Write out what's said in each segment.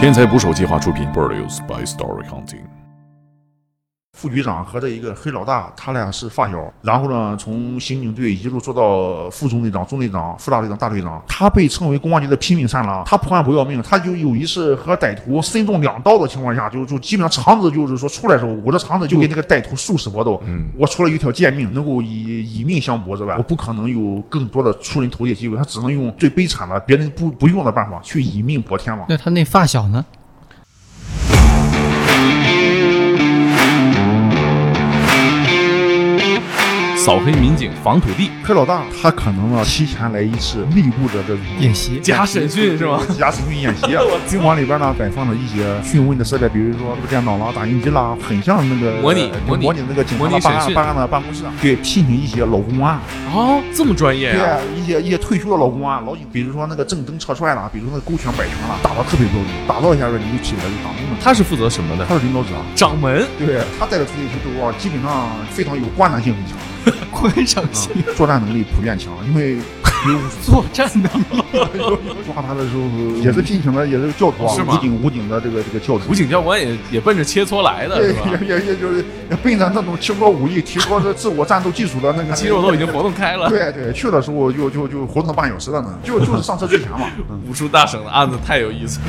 天才捕手计划出品，Produced by Story Hunting。副局长和这一个黑老大，他俩是发小。然后呢，从刑警队一路做到副中队长、中队长、副大队长、大队长。他被称为公安局的拼命三郎。他破案不要命，他就有一次和歹徒身中两刀的情况下，就就基本上肠子就是说出来的时候，我的肠子就给那个歹徒殊死搏斗。嗯，我除了一条贱命能够以以命相搏之外，我不可能有更多的出人头地机会。他只能用最悲惨的、别人不不用的办法去以命搏天王。那他那发小呢？扫黑民警防土地，黑老大他可能呢提前来一次内部的这种演习假审讯是吗？假审讯演习。宾馆里边呢摆放了一些讯问的设备，比如说这个电脑啦、打印机啦，很像那个模拟模拟那个警察办案办案的办公室。对，聘请一些老公安。哦，这么专业啊！对，一些一些退休的老公安、老警，比如说那个正蹬侧踹啦，比如说那勾拳摆拳啦，打的特别标准，打造一下子你就起来就打。他是负责什么的？他是领导者，掌门。对他带的出去都啊，基本上非常有观察性很强。观赏性，作战能力普遍强，因为有 作战能力。抓他的时候也是聘请的，也是教头，武警武警的这个这个教头。武警教官也也奔着切磋来的，是吧？也也也就是奔着那种提高武艺、提高这自我战斗技术的那个 肌肉都已经活动开了。对对，去的时候就就就活动半小时了呢，就就是上车之前嘛。武术大省的案子太有意思了。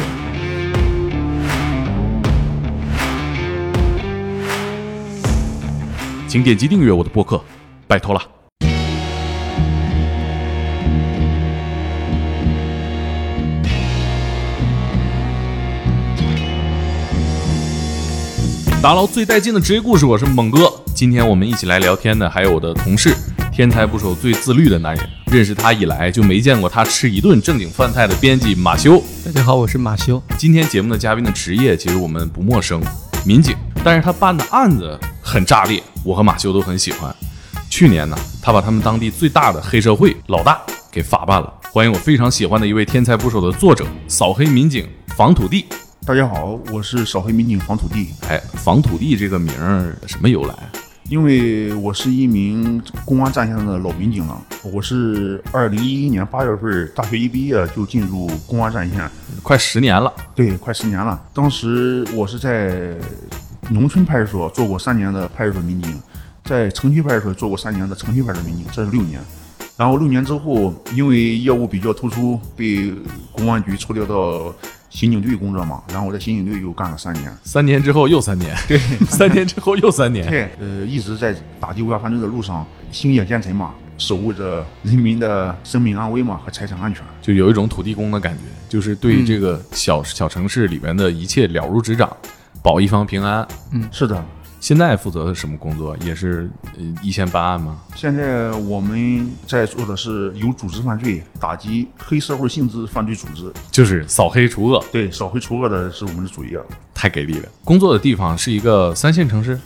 请点击订阅我的播客。拜托了！打捞最带劲的职业故事，我是猛哥。今天我们一起来聊天的还有我的同事，天才捕手最自律的男人。认识他以来就没见过他吃一顿正经饭菜的编辑马修。大家好，我是马修。今天节目的嘉宾的职业其实我们不陌生，民警。但是他办的案子很炸裂，我和马修都很喜欢。去年呢，他把他们当地最大的黑社会老大给法办了。欢迎我非常喜欢的一位天才捕手的作者，扫黑民警防土地。大家好，我是扫黑民警防土地。哎，防土地这个名儿什么由来？因为我是一名公安战线上的老民警了。我是二零一一年八月份大学一毕业就进入公安战线，快十年了。对，快十年了。当时我是在农村派出所做过三年的派出所民警。在城区派出所做过三年的城区派出所民警，这是六年。然后六年之后，因为业务比较突出，被公安局抽调到刑警队工作嘛。然后我在刑警队又干了三年。三年之后又三年，对，三年之后又三年。对，呃，一直在打击违法犯罪的路上，星夜兼程嘛，守护着人民的生命安危嘛和财产安全。就有一种土地公的感觉，就是对这个小小城市里面的一切了如指掌，保一方平安。嗯，是的。现在负责的什么工作？也是一线办案吗？现在我们在做的是有组织犯罪，打击黑社会性质犯罪组织，就是扫黑除恶。对，扫黑除恶的是我们的主业。太给力了！工作的地方是一个三线城市。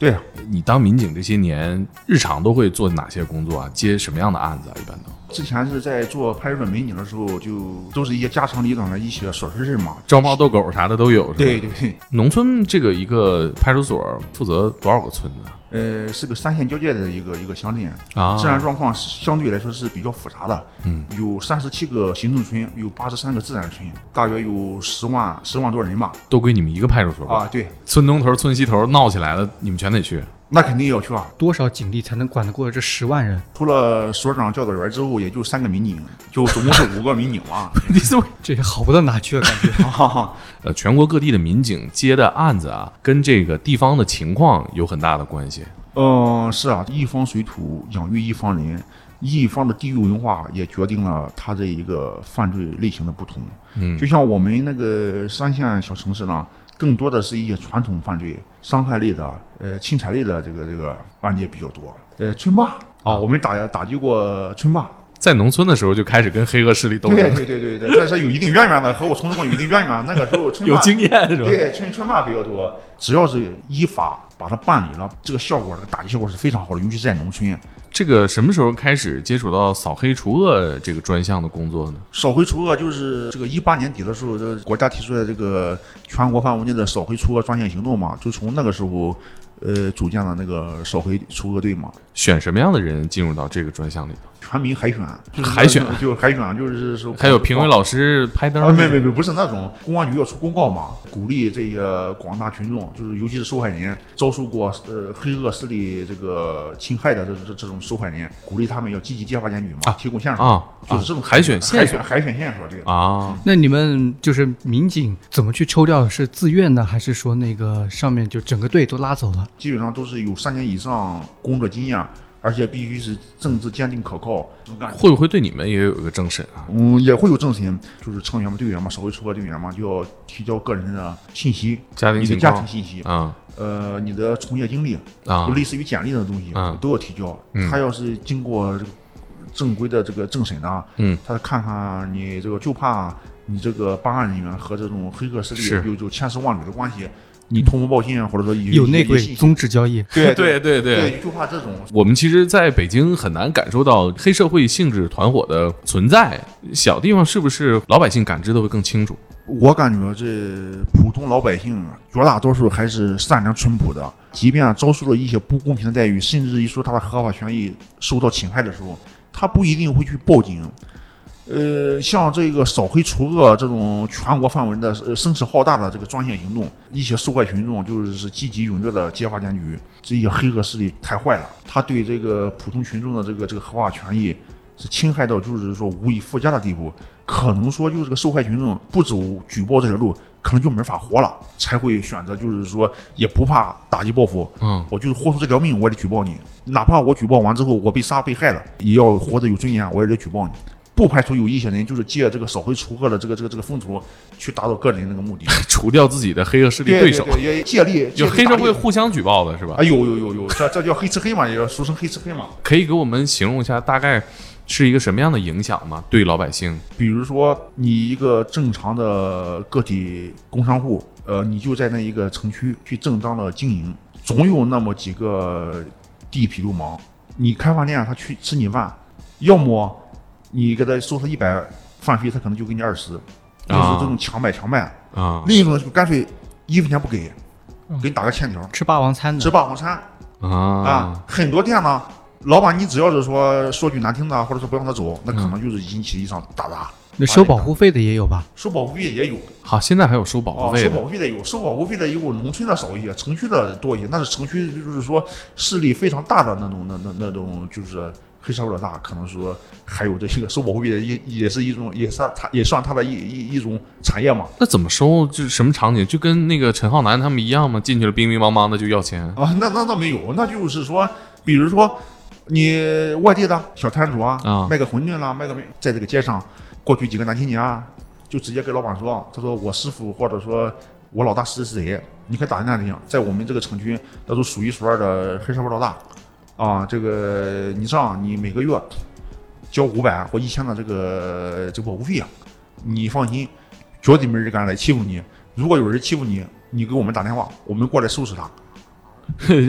对，你当民警这些年，日常都会做哪些工作啊？接什么样的案子啊？一般都。之前是在做派出所民警的时候，就都是一些家长里短的一些琐事儿嘛，招猫逗狗啥的都有？对对对。农村这个一个派出所负责多少个村子？呃，是个三线交界的一个一个乡镇啊，治安状况相对来说是比较复杂的。嗯，有三十七个行政村，有八十三个自然村，大约有十万十万多人吧。都归你们一个派出所啊？对，村东头、村西头闹起来了，你们全得去。那肯定要去啊！多少警力才能管得过这十万人？除了所长、教导员之后，也就三个民警，就总共是五个民警嘛。你怎么这也好不到哪去啊？感觉。呃，全国各地的民警接的案子啊，跟这个地方的情况有很大的关系。嗯，是啊，一方水土养育一方人，一方的地域文化也决定了他这一个犯罪类型的不同。嗯，就像我们那个三线小城市呢。更多的是一些传统犯罪，伤害类的，呃，侵财类的这个这个案件比较多。呃，村霸啊，我们打打击过村霸，在农村的时候就开始跟黑恶势力斗争。对对对对对，这是有一定渊源的，和我从事过有一定渊源。那个时候村有经验是吧？对，村村霸比较多，只要是依法把它办理了，这个效果，这个打击效果是非常好的，尤其是在农村。这个什么时候开始接触到扫黑除恶这个专项的工作呢？扫黑除恶就是这个一八年底的时候，这国家提出来这个全国范围内的扫黑除恶专项行动嘛，就从那个时候，呃，组建了那个扫黑除恶队嘛。选什么样的人进入到这个专项里头？全民海选，就是海选就海选，就是说还有评委老师拍灯啊，没没没，不是那种，公安局要出公告嘛，鼓励这个广大群众，就是尤其是受害人，遭受过呃黑恶势力这个侵害的这这这种受害人，鼓励他们要积极揭发检举嘛，啊提供线索啊就是这种啊海选线索海选海选线索这个。啊，那你们就是民警怎么去抽调？是自愿的，还是说那个上面就整个队都拉走了？基本上都是有三年以上工作经验，而且必须是政治坚定可靠。会不会对你们也有一个政审啊？嗯，也会有政审，就是成员嘛、队员嘛、社会出恶队员嘛，就要提交个人的信息，家庭你的家庭信息，啊。呃，你的从业经历，啊。就类似于简历的东西，嗯都要提交。嗯。他要是经过这个正规的这个政审呢，嗯，他看看你这个就怕你这个办案人员和这种黑恶势力有有千丝万缕的关系，你通风报信啊，或者说有内鬼一些信息宗旨交易？对对对对对，就怕这种我们其实在北京很难感受到黑社会性质团伙的存在，小地方是不是老百姓感知的会更清楚？我感觉这普通老百姓绝大多数还是善良淳朴的，即便遭受了一些不公平的待遇，甚至于说他的合法权益受到侵害的时候，他不一定会去报警。呃，像这个扫黑除恶这种全国范围的声势浩大的这个专项行动，一些受害群众就是积极踊跃的揭发检举，这些黑恶势力太坏了，他对这个普通群众的这个这个合法权益是侵害到就是说无以复加的地步，可能说就是这个受害群众不走举报这条路，可能就没法活了，才会选择就是说也不怕打击报复，嗯，我就是豁出这条命，我也得举报你，哪怕我举报完之后我被杀被害了，也要活得有尊严，我也得举报你。不排除有一些人就是借这个扫黑除恶的这个这个这个风头，去达到个人那个目的。除掉自己的黑恶势力对手，对，也借力就黑社会会互相举报的是吧啊，？有有有有，这这叫黑吃黑嘛，也叫俗称黑吃黑嘛。可以给我们形容一下大概是一个什么样的影响吗？对老百姓？比如说，你一个正常的个体工商户，呃，你就在那一个城区去正当的经营，总有那么几个地痞流氓，你开饭店他去吃你饭，要么你给他收他一百饭费，他可能就给你二十，就是这种强买强卖；啊另一种就干脆一分钱不给，给你打个欠条，吃霸王餐的吃霸王餐。啊啊，很多店呢，老板你只要是说说句难听的，或者说不让他走，那可能就是引起一场打砸。那收保护费的也有吧？收保护费也有，好，现在还有收保护费的保护费的有，收保护费的有农村的少一些，城区的多一些。那是城区，就是说势力非常大的那种、那那那种，就是黑社会老大，可能说还有这个收保护费的也也是一种，也算他也算他的一一一种产业嘛。那怎么收？就是什么场景？就跟那个陈浩南他们一样吗？进去了，兵兵乓乓的就要钱？啊，那那倒没有，那就是说，比如说你外地的小摊主啊，啊卖个馄饨啦，卖个在这个街上，过去几个男青年啊，就直接跟老板说，他说我师傅或者说我老大是谁谁，你可以打听打听，在我们这个城区，那都数一数二的黑社会老大啊，这个你这样，你每个月交五百或一千的这个这个保护费啊，你放心，绝对没人敢来欺负你。如果有人欺负你，你给我们打电话，我们过来收拾他。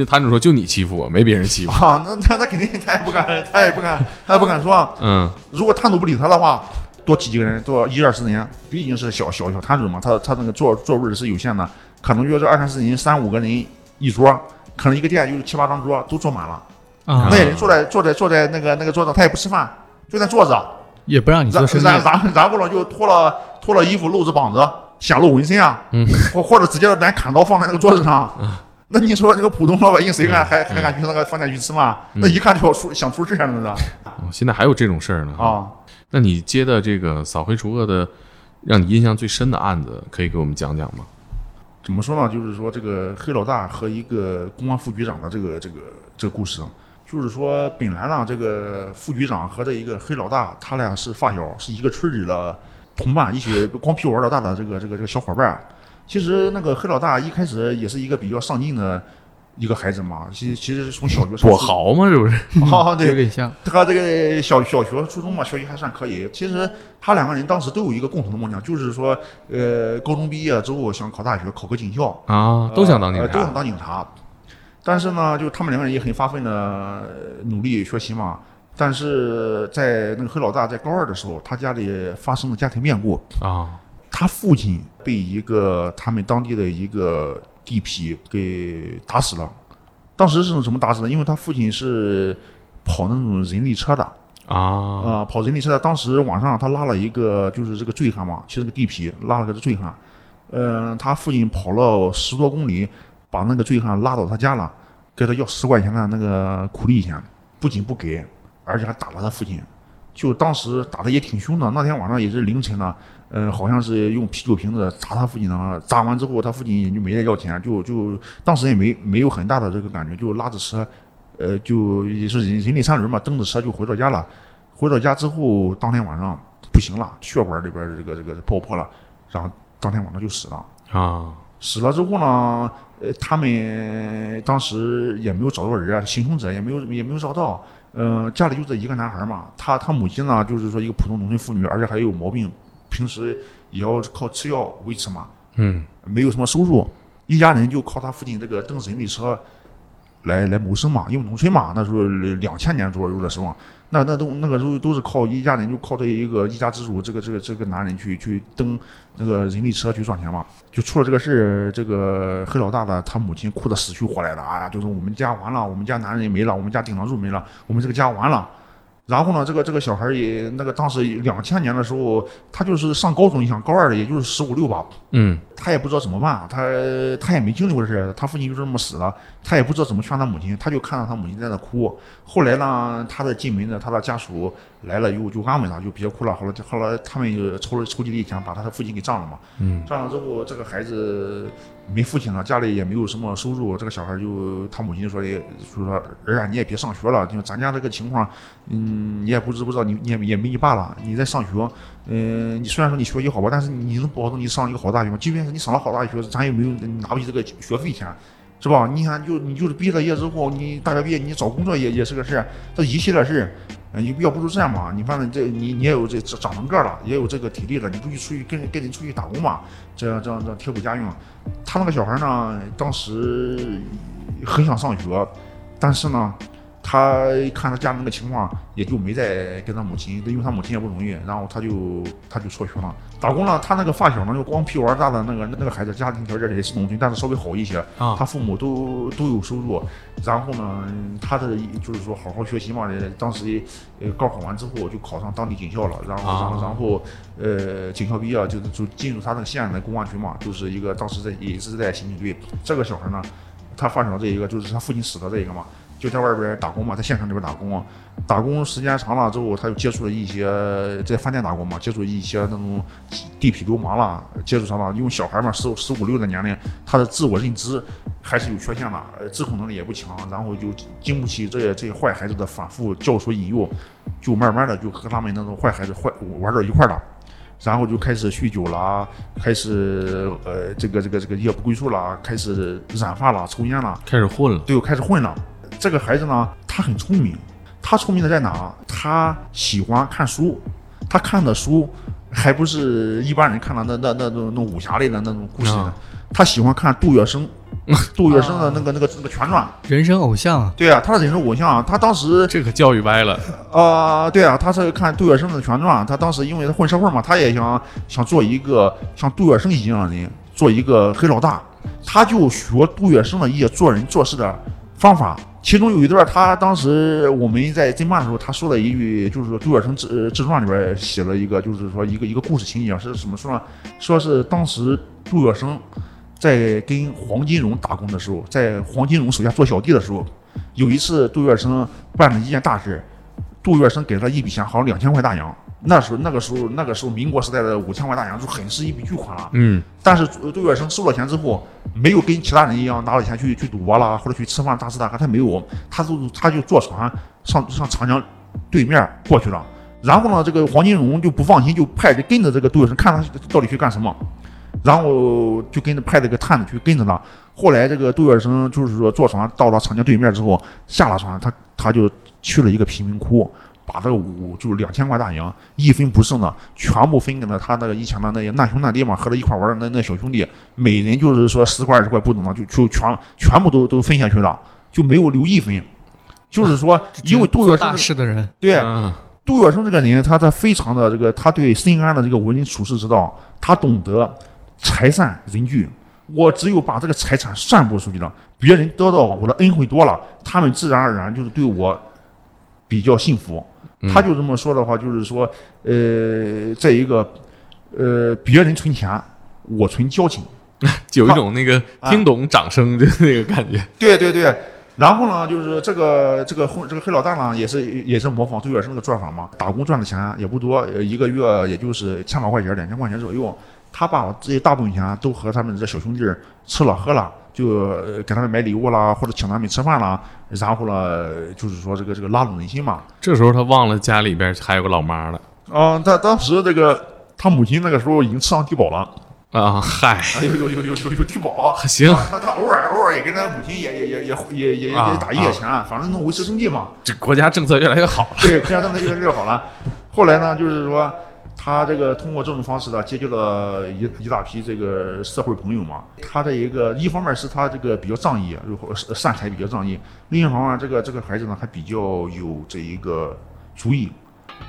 摊主说就你欺负我，没别人欺负。啊，那那他肯定他也不敢，他也不敢，他也不敢说。嗯如果摊主不理他的话，多挤几个人，多一二十人，毕竟是小小小摊主嘛，他他那个座座位是有限的，可能就是二三十人、三五个人一桌，可能一个店就是七八张桌都坐满了。啊那，些人坐在坐在坐在那个那个桌上，他也不吃饭，就在坐着，也不让你然做生。然然然后呢就脱了脱了衣服，露着膀子，显露纹身啊，嗯或或者直接拿砍刀放在那个桌子上。那你说这个普通老百姓谁敢还还敢去那个饭店去吃饭？那一看就要出想出事儿了，那是哦现在还有这种事儿呢。啊。那你接的这个扫黑除恶的，让你印象最深的案子，可以给我们讲讲吗？怎么说呢？就是说这个黑老大和一个公安副局长的这个这个这个故事，就是说本来呢，这个副局长和这一个黑老大，他俩是发小，是一个村里的同伴，一起光屁股玩老大的这个这个这个小伙伴儿。其实那个黑老大一开始也是一个比较上进的一个孩子嘛，其其实是从小学上跛豪嘛？这不是？啊，有对，点像。他这个小小学、初中嘛，学习还算可以。其实他两个人当时都有一个共同的梦想，就是说，呃，高中毕业之后想考大学，考个警校。啊，都想当警呃都想。当警察。但是呢，就他们两个人也很发奋的呃努力学习嘛。但是在那个黑老大在高二的时候，他家里发生了家庭变故，啊他父亲被一个他们当地的一个地痞给打死了。当时是怎么打死的？因为他父亲是跑那种人力车的，啊，啊，跑人力车的，当时晚上他拉了一个就是这个醉汉嘛，骑着个地痞拉了个醉汉，呃，他父亲跑了十多公里，把那个醉汉拉到他家了，给他要十块钱的那个苦力钱，不仅不给，而且还打了他父亲，就当时打的也挺凶的。那天晚上也是凌晨了，呃，好像是用啤酒瓶子砸他父亲的，砸完之后他父亲也就没再要钱，就就当时也没没有很大的这个感觉，就拉着车，呃，就也是人人力三轮嘛，蹬着车就回到家了。回到家之后，当天晚上不行了，血管里边这个这个爆破了，然后当天晚上就死了。啊，死了之后呢，呃，他们当时也没有找到人啊，行凶者也没有也没有找到。呃，家里就这一个男孩嘛，他他母亲呢，就是说一个普通农村妇女，而且还有毛病，平时也要靠吃药维持嘛，嗯，没有什么收入，一家人就靠他父亲这个蹬人力车来来谋生嘛，因为农村嘛，那时候两千年左右的时候，那那都那个时候都是靠一家人就靠这一个一家之主，这个这个这个男人去去蹬那个人力车去赚钱嘛。就出了这个事，这个黑老大的他母亲哭得死去活来的，哎呀，就是我们家完了，我们家男人没了，我们家顶梁柱没了，我们这个家完了。然后呢，这个这个小孩儿也那个当时两千年的时候，他就是上高中，你想高二的也就是十五六吧，嗯，他也不知道怎么办，他他也没经历过这事儿，他父亲就这么死了，他也不知道怎么劝他母亲，他就看到他母亲在那哭。后来呢，他的进门的他的家属来了以后就安慰他，就别哭了。后来后来他们就筹了筹集了一钱，把他的父亲给葬了嘛。嗯，葬了之后，这个孩子没父亲了，家里也没有什么收入，这个小孩就他母亲说也就说儿啊，你也别上学了，就咱家这个情况，嗯，你也不知不知道，你你也也没你爸了，你在上学，嗯，你虽然说你学习好吧，但是你能保证你上一个好大学吗？即便是你上了好大学，咱也没有拿不起这个学费钱，是吧？你看，就你就是毕了业之后，你大学毕业，你找工作也也是个事儿，这一系列事儿。你要不如这样吧，你反正这你你也有这长长成个了，也有这个体力了，你不去出去跟跟人出去打工嘛，这样这样这样贴补家用。他那个小孩呢，当时很想上学，但是呢，他看他家那个情况，也就没再跟他母亲，因为他母亲也不容易，然后他就他就辍学了，打工了。他那个发小呢，就光屁股儿大的那个那个孩子，家庭条件也是农村，但是稍微好一些，啊他父母都都有收入。然后呢，他的就是说好好学习嘛，当时呃高考完之后就考上当地警校了，然后然后啊然后呃警校毕业就是就进入他那个县的公安局嘛，就是一个当时在也是在刑警队。这个小孩呢，他发小这一个就是他父亲死的这一个嘛，就在外边打工嘛，在县城里边打工，打工时间长了之后，他就接触了一些在饭店打工嘛，接触一些那种地痞流氓啦，接触上了，因为小孩嘛，十十五六的年龄，他的自我认知还是有缺陷的，呃，自控能力也不强，然后就经不起这些这些坏孩子的反复教唆引诱，就慢慢的就和他们那种坏孩子坏玩到一块儿了。然后就开始酗酒啦，开始呃这个这个这个夜不归宿啦，开始染发啦，抽烟啦，开始混了，对，开始混了。这个孩子呢，他很聪明，他聪明的在哪？他喜欢看书，他看的书还不是一般人看的那那那种那种武侠类的那种故事的啊，他喜欢看杜月笙，杜月笙的那个那个那个全传。人生偶像啊，对啊，他的人生偶像啊，他当时这可教育歪了，啊、对啊，他是看杜月笙的全传，他当时因为他混社会嘛，他也想想做一个像杜月笙一样的人，做一个黑老大，他就学杜月笙的一些做人做事的方法。其中有一段，他当时我们在侦办的时候，他说了一句，就是说杜月笙自自传里边写了一个，就是说一个一个故事情节是怎么说呢？说是当时杜月笙在跟黄金荣打工的时候，在黄金荣手下做小弟的时候，有一次杜月笙办了一件大事，杜月笙给了一笔钱，好像两千块大洋。那时候，那个时候，那个时候，民国时代的五千万大洋就很是一笔巨款了。嗯，但是杜杜月笙收了钱之后，没有跟其他人一样拿了钱去去赌博啦，或者去吃饭大吃大喝，他没有，他就他就坐船上上长江对面过去了。然后呢，这个黄金荣就不放心，就派人跟着这个杜月笙，看他到底去干什么。然后就跟着派这个探子去跟着他。后来这个杜月笙就是说坐船到了长江对面之后，下了船，他他就去了一个贫民窟，把这个五就是两千块大洋一分不剩的全部分给了他那个以前的那些难兄难弟嘛，和他一块玩的那那小兄弟，每人就是说十块二十块不等的，就就全全部都都分下去了，就没有留一分。就是说，因为杜月笙大笙事的人，对嗯杜月笙这个人，他他非常的这个，他对深谙的这个为人处事之道，他懂得财散人聚。我只有把这个财产散布出去了，别人得到我的恩惠多了，他们自然而然就是对我比较信服。他就这么说的话，就是说，呃，在一个，呃，别人存钱，我存交情。有一种那个听懂掌声的那个感觉。对对对，然后呢，就是这个这个混这个黑老大呢，也是也是模仿杜月笙那个做法嘛，打工赚的钱也不多，呃一个月也就是千把块钱、两千块钱左右。他把这些大部分钱都和他们这小兄弟吃了喝了，就呃给他们买礼物啦，或者请他们吃饭啦，然后呢，就是说这个这个拉拢人心嘛。这时候他忘了家里边还有个老妈了啊，他当时这个他母亲那个时候已经吃上低保了。啊，嗨，有有有有有有低保，行。他他偶尔偶尔也跟他母亲也也也也也也也打一些钱，反正能维持生计嘛。这国家政策越来越好了。对，国家政策越来越好了。后来呢，就是说他这个通过这种方式呢，结交了一一大批这个社会朋友嘛。他的一个一方面是他这个比较仗义，善财比较仗义；另一方面，这个这个孩子呢还比较有这一个主意。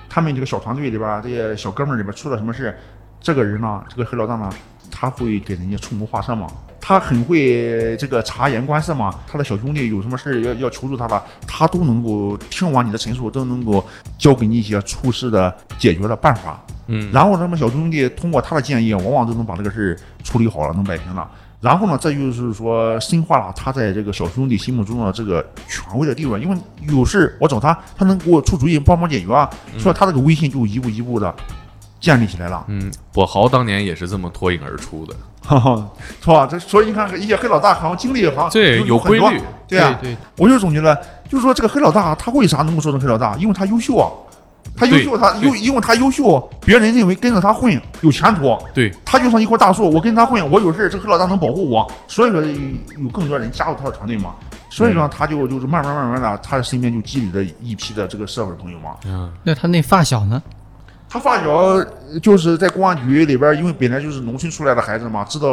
他们这个小团队里边，这些小哥们里边出了什么事，这个人呢，这个黑老大呢。他会给人家出谋划策嘛？他很会这个察言观色嘛？他的小兄弟有什么事要要求助他了，他都能够听完你的陈述，都能够教给你一些处事的解决的办法。嗯，然后他们小兄弟通过他的建议，往往都能把这个事儿处理好了，能摆平了。然后呢，这就是说深化了他在这个小兄弟心目中的这个权威的地位。因为有事我找他，他能给我出主意，帮忙解决啊。所以他这个威信就一步一步的。建立起来了。嗯，跛豪当年也是这么脱颖而出的，是吧？这所以你看，一些黑老大好像经历好像对有规律，对啊。对，我就总结了，就是说这个黑老大他为啥能够做成黑老大？因为他优秀啊，他优秀，他优，因为他优秀，别人认为跟着他混有前途。对，他就像一棵大树，我跟他混，我有事这个黑老大能保护我，所以说有更多人加入他的团队嘛。所以说他就就是慢慢慢慢的，他身边就积累了一批的这个社会朋友嘛。嗯，那他那发小呢？他发小就是在公安局里边，因为本来就是农村出来的孩子嘛，知道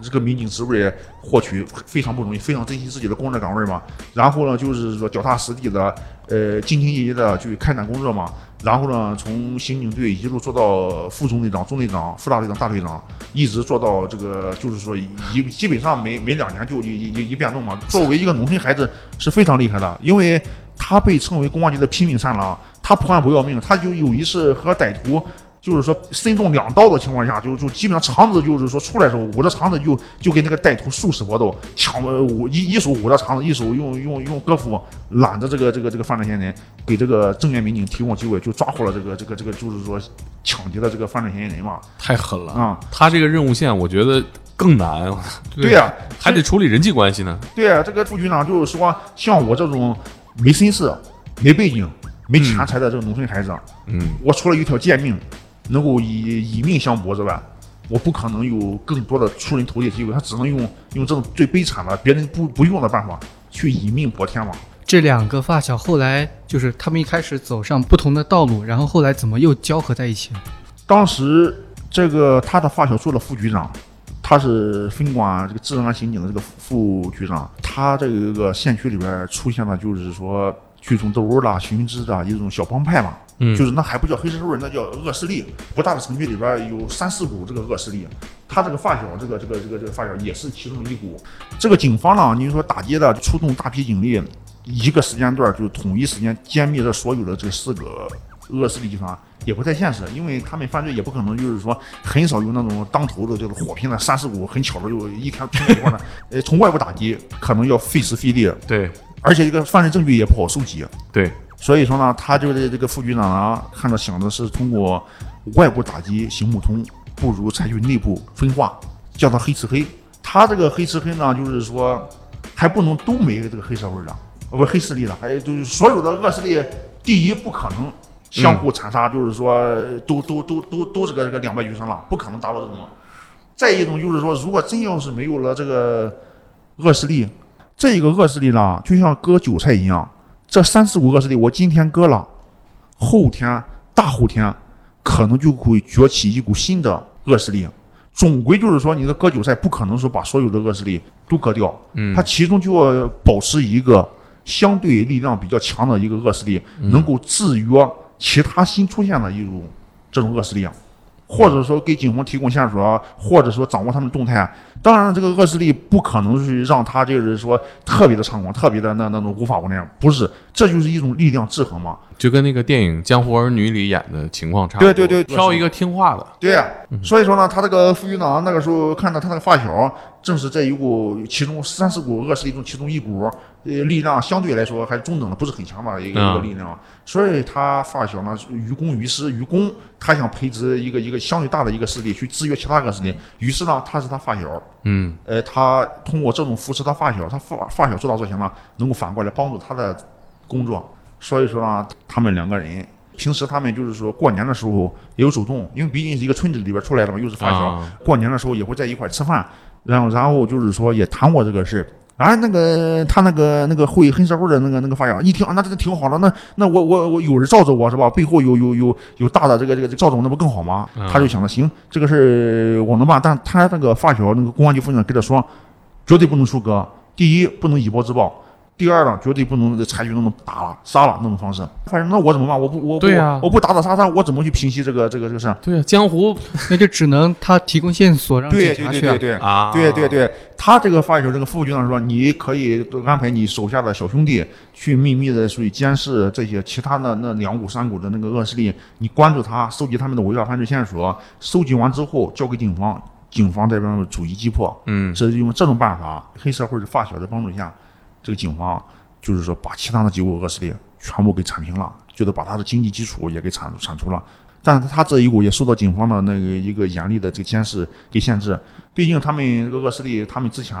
这个民警职位获取非常不容易，非常珍惜自己的工作岗位嘛。然后呢，就是说脚踏实地的，呃，兢兢业业的去开展工作嘛。然后呢，从刑警队一路做到副中队长、中队长、副大队长、大队长，一直做到这个，就是说一基本上每每两年就一一一变动嘛。作为一个农村孩子是非常厉害的，因为他被称为公安局的拼命三郎。他破案不要命，他就有一次和歹徒，就是说身中两刀的情况下，就就基本上肠子就是说出来的时候，捂着肠子就就跟那个歹徒殊死搏斗，抢捂一一手捂着肠子，一手用用用胳膊揽着这个这个这个犯罪嫌疑人，给这个正面民警提供机会，就抓获了这个这个这个就是说抢劫的这个犯罪嫌疑人嘛。太狠了啊！他这个任务线我觉得更难。对呀，还得处理人际关系呢。对呀，这个副局长就是说，像我这种没身世、没背景。没钱财的这个农村孩子，嗯，我除了一条贱命，能够以以命相搏之外，我不可能有更多的出人头地的机会。他只能用用这种最悲惨的、别人不不用的办法去以命搏天嘛。这两个发小后来就是他们一开始走上不同的道路，然后后来怎么又交合在一起？当时这个他的发小做了副局长，他是分管这个治安刑警的这个副局长，他这个县区里边出现了就是说。聚众斗殴啦、寻资的一种小帮派嘛，嗯，就是那还不叫黑社会，那叫恶势力。不大的城区里边有三四股这个恶势力，他这个发小，这个这个这个这个发小也是其中一股。这个警方呢，你说打击的，出动大批警力，一个时间段就统一时间歼灭了所有的这四个恶势力集团，也不太现实，因为他们犯罪也不可能就是说很少有那种当头的这个火拼的三四股，很巧的就一天拼在一块的。呃，从外部打击可能要费时费力。对。而且这个犯罪证据也不好收集，对，所以说呢，他就的这个副局长呢，看着想的是通过外部打击行不通，不如采取内部分化，叫他黑吃黑。他这个黑吃黑呢，就是说还不能都没这个黑社会的，不黑势力的，还有就是所有的恶势力，第一不可能相互残杀，就是说都都都都都是个这个两败俱伤了，不可能达到这种。再一种就是说，如果真要是没有了这个恶势力。这一个恶势力呢，就像割韭菜一样，这三四股恶势力，我今天割了，后天、大后天，可能就会崛起一股新的恶势力。总归就是说，你的割韭菜不可能说把所有的恶势力都割掉，嗯，它其中就要保持一个相对力量比较强的一个恶势力，能够制约其他新出现的一种这种恶势力。或者说给警方提供线索，或者说掌握他们动态。当然，这个恶势力不可能是让他就是说特别的猖狂，特别的那那种无法无天，不是，这就是一种力量制衡嘛。就跟那个电影《江湖儿女》里演的情况差不多。对对对挑一个听话的。对呀、所以说呢，他这个副局长那个时候看到他那个发小，正是这一股其中三四股恶势力中其中一股，呃，力量相对来说还是中等的，不是很强吧一个、嗯一个力量。所以他发小呢，于公于私，于公他想培植一个一个相对大的一个势力去制约其他个势力，于是呢，他是他发小，嗯呃，他通过这种扶持他发小，他发发小做到这些呢，能够反过来帮助他的工作。所以说呢，他们两个人平时他们就是说过年的时候也有主动，因为毕竟是一个村子里边出来的嘛，又是发小，啊过年的时候也会在一块吃饭，然后然后就是说也谈过这个事。啊，那个他那个那个会黑社会的那个那个发小，一听啊，那这个挺好的，那那我我我有人罩着我是吧？背后有有有有大的这个这个这个赵总，那不更好吗？嗯他就想着行，这个事我能办，但他那个发小那个公安局副局长跟他说，绝对不能出格。第一，不能以暴制暴；第二呢，绝对不能采取那种打了、杀了那种方式。反正那我怎么办？我不，我不，我不打打杀杀，我怎么去平息这个这个这个事儿？对啊，江湖那就只能他提供线索让对警察去啊。对对对对。啊，对对对，他这个发小这个副局长说，你可以安排你手下的小兄弟去秘密的属于监视这些其他的那两股三股的那个恶势力，你关注他，收集他们的违法犯罪线索，收集完之后交给警方，警方这边逐一击破。嗯是用这种办法，黑社会的发小的帮助下，这个警方就是说把其他的几股恶势力全部给铲平了，就是把他的经济基础也给铲铲除了。但是他这一股也受到警方的那个一个严厉的这个监视给限制，毕竟他们这个恶势力，他们之前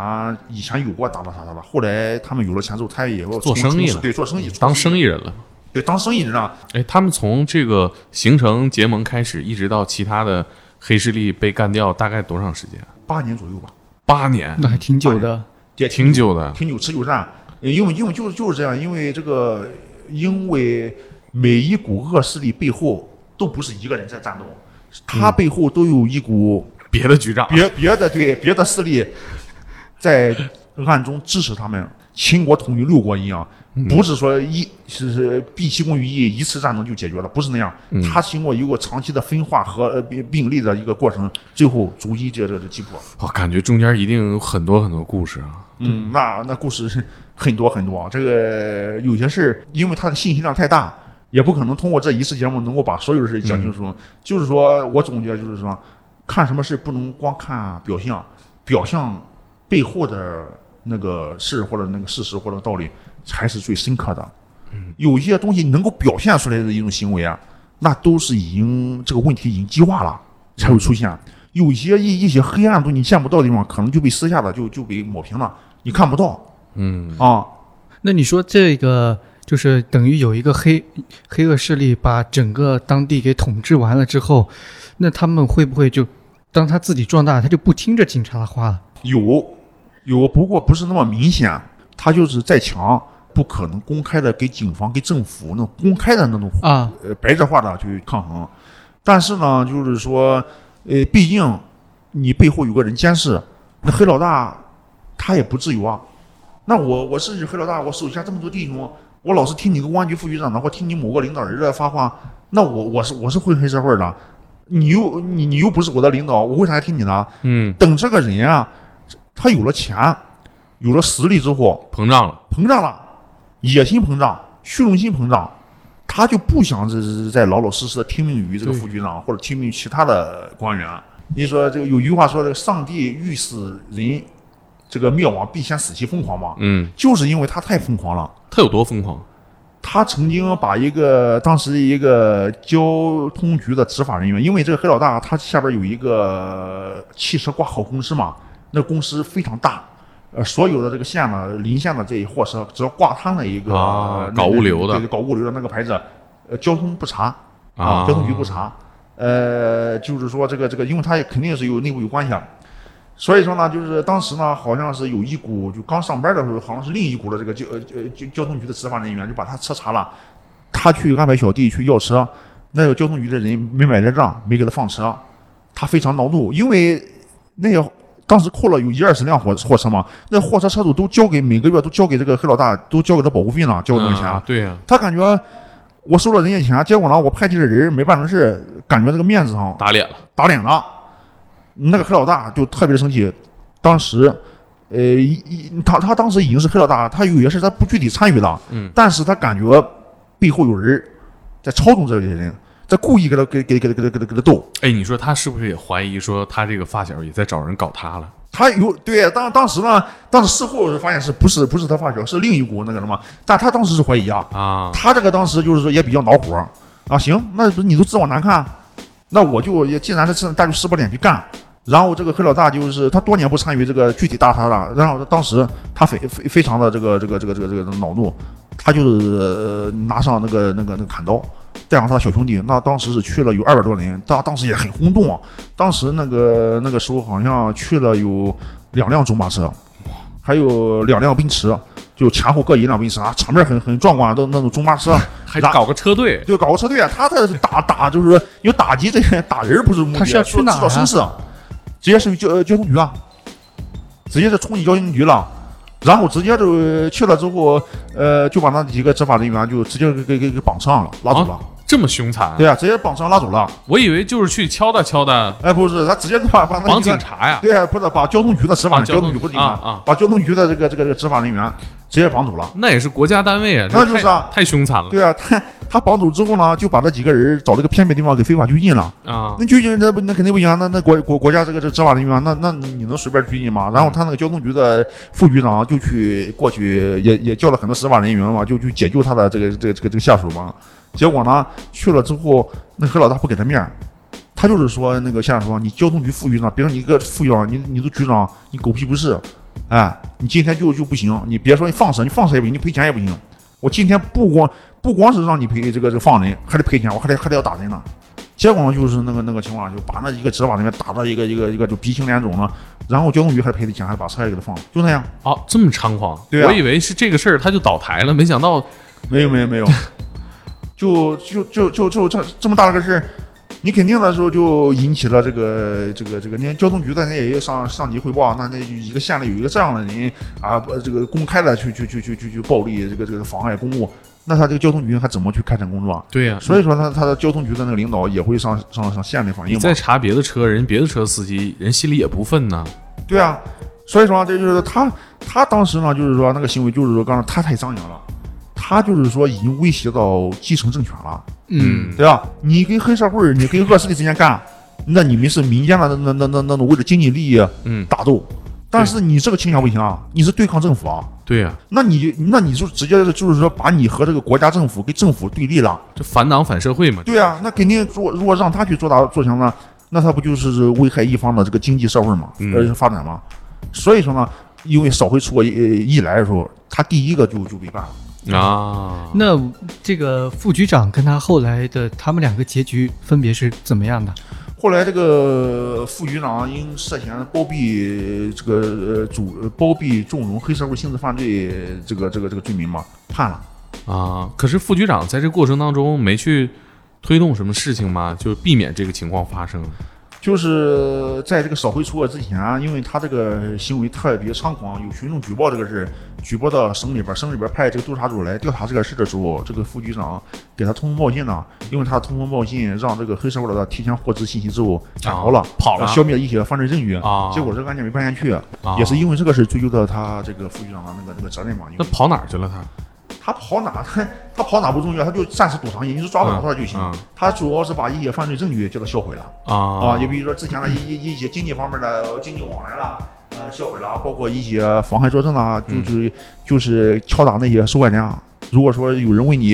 以前有过打打杀杀的，后来他们有了钱之后，他也要做生意了对，做生意，当生意人了。对当生意人啊，哎，他们从这个形成结盟开始，一直到其他的黑势力被干掉，大概多长时间？八年左右吧，八年，那还挺久的。也挺久的。挺久持久战，呃因为因为就是就是这样，因为这个，因为每一股恶势力背后都不是一个人在战斗，他背后都有一股别的局长，别别的对别的势力在暗中支持他们。秦国统一六国一样，不是说一是是毕其功于一一次战争就解决了，不是那样。它经过一个长期的分化和呃并并立的一个过程，最后逐一这这这击破。我感觉中间一定有很多很多故事啊。嗯，那那故事是很多很多，这个有些事儿，因为它的信息量太大，也不可能通过这一次节目能够把所有的事讲清楚。就是说我总结就是说，看什么事不能光看表象，表象背后的那个事或者那个事实或者道理才是最深刻的。有一些东西能够表现出来的一种行为啊，那都是已经这个问题已经激化了才会出现。有一些一一些黑暗的东西你见不到的地方，可能就被私下的就就被抹平了，你看不到嗯，啊。那你说这个就是等于有一个黑黑恶势力把整个当地给统治完了之后，那他们会不会就当他自己壮大，他就不听着警察的话了？有有，不过不是那么明显，他就是再强，不可能公开的给警方、给政府那种公开的那种啊，呃白热化的去抗衡。但是呢，就是说，呃，毕竟你背后有个人监视，那黑老大他也不自由啊。那我我甚至黑老大，我手下这么多弟兄，我老是听你个公安局副局长的，或听你某个领导人的发话，那我我是我是混黑社会的，你又你你又不是我的领导，我为啥要听你的？嗯，等这个人啊，他有了钱，有了实力之后，膨胀了。膨胀了，野心膨胀，虚荣心膨胀，他就不想这这再老老实实的听命于这个副局长或者听命于其他的官员。你说这个有句话说，这个上帝欲使人这个灭亡，必先使其疯狂嘛，嗯，就是因为他太疯狂了。他有多疯狂？他曾经把一个当时一个交通局的执法人员，因为这个黑老大他下边有一个汽车挂号公司嘛，那公司非常大，呃，所有的这个县呢，邻县的这一货车，只要挂他那一个、搞物流的对，搞物流的那个牌子，呃，交通不查啊交通局不查，呃，就是说这个这个，因为他也肯定是有内部有关系啊。所以说呢，就是当时呢，好像是有一股就刚上班的时候，好像是另一股的这个交呃呃交交通局的执法人员就把他车查了，他去安排小弟去要车，那个交通局的人没买这账，没给他放车，他非常恼怒，因为那个当时扣了有一二十辆货货车嘛，那货车车主都交给每个月都交给这个黑老大，都交给他保护费呢，交这个钱，啊对呀、他感觉我收了人家钱，结果呢，我派去的人没办成事，感觉这个面子上打脸了。打脸了。那个黑老大就特别生气，当时，呃，他他当时已经是黑老大，他有些事他不具体参与了，嗯，但是他感觉背后有人在操纵这些人，在故意给他给给给给他给他给他斗。哎，你说他是不是也怀疑说他这个发小也在找人搞他了？他有对当当时呢，当时事后发现是不是不是他发小，是另一股那个什么，但他当时是怀疑啊，啊，他这个当时就是说也比较恼火啊，行，那你都指我难看，那我就也既然是这，那就撕破脸去干。然后这个黑老大就是他多年不参与这个具体大杀了，然后当时他非非非常的这个这个这个这个这个恼怒，他就是、呃拿上那个那个那个砍刀，带上他的小兄弟，那当时是去了有二百多人，当当时也很轰动啊。当时那个那个时候好像去了有两辆中巴车，还有两辆奔驰，就前后各一辆奔驰啊，场面很很壮观，都那种中巴车。还搞个车队，就搞个车队啊，他这是打打就是说有打击这些打人不是目的，他是要去哪啊？制造声势，直接是交呃交通局啊，直接是冲进交通局了，然后直接就去了之后，呃，就把那几个执法人员就直接给给给给绑上了，拉走了。这么凶残？对啊，直接绑上拉走了。我以为就是去敲打敲打，哎，不是，他直接把把那警察呀。对啊，不是把交通局的执法，啊交通局不是警察啊啊把交通局的这个这个这个执法人员直接绑走了。那也是国家单位啊，那就是啊太凶残了对啊，他他绑走之后呢，就把这几个人找了个偏僻地方给非法拘禁了。啊！那拘禁那不那肯定不行啊，那那国国国家这个这执法人员，那那你能随便拘禁吗？然后他那个交通局的副局长就去过去也也叫了很多执法人员嘛，就去解救他的这个这个这个这个下属嘛。结果呢，去了之后，那何老大不给他面儿，他就是说那个县长说你交通局副局长，别说你一个副局长，你你都局长，你狗屁不是，哎，你今天就就不行，你别说你放蛇，你放蛇也不行，你赔钱也不行。我今天不光不光是让你赔这个这个放人，还得赔钱，我还得还得要打人呢。结果呢，就是那个那个情况，就把那一个执法人员打到一个一个一个就鼻青脸肿了，然后交通局还赔的钱，还把车也给他放了，就那样。哦，这么猖狂！对啊我以为是这个事儿他就倒台了，没想到没有没有没有，就就就就就这这么大个事儿，你肯定的时候就引起了这个这个这个，连交通局的人也要上上级汇报，那那一个县里有一个这样的人啊，不这个公开的去去去去去去暴力这个这个妨碍公务，那他这个交通局还怎么去开展工作啊？对呀、所以说他他的交通局的那个领导也会上上上县里反映。你再查别的车，人别的车司机人心里也不忿呐。对啊，所以说这就是他他当时呢，就是说那个行为就是说刚才他太张扬了，他就是说已经威胁到基层政权了。嗯，对吧？你跟黑社会，你跟恶势力之间干，那你们是民间的那那那那种为了经济利益嗯，打斗，但是你这个倾向不行啊，你是对抗政府啊，对呀、那你那你就直接就是说把你和这个国家政府跟政府对立了，这反党反社会嘛。对啊，那肯定如果如果让他去做大做强呢，那他不就是危害一方的这个经济社会嘛，嗯呃发展嘛？所以说呢，因为扫黑除恶一一来的时候，他第一个就就被办了。啊，那这个副局长跟他后来的他们两个结局分别是怎么样的？后来这个副局长因涉嫌包庇这个呃主呃包庇纵容黑社会性质犯罪这个这个这个罪名嘛，判了。啊，可是副局长在这过程当中没去推动什么事情吗？就避免这个情况发生。就是在这个扫黑除恶之前，因为他这个行为特别猖狂，有群众举报这个事，举报到省里边，省里边派这个督察组来调查这个事的时候，这个副局长给他通风报信呢，因为他通风报信让这个黑社会老大提前获知信息之后潜逃了，跑了消灭一些犯罪证据。啊结果这个案件没办下去，啊也是因为这个事追究到他这个副局长的那个那个责任嘛。那跑哪儿去了他？他跑哪，他他跑哪不重要，他就暂时躲藏起，你是抓不着他就行。嗯嗯他主要是把一些犯罪证据叫他销毁了。啊啊，就比如说之前的一一一些经济方面的经济往来啦，呃，销毁了，包括一些妨害作证啦，嗯就是、就是敲打那些受害人啊。如果说有人问你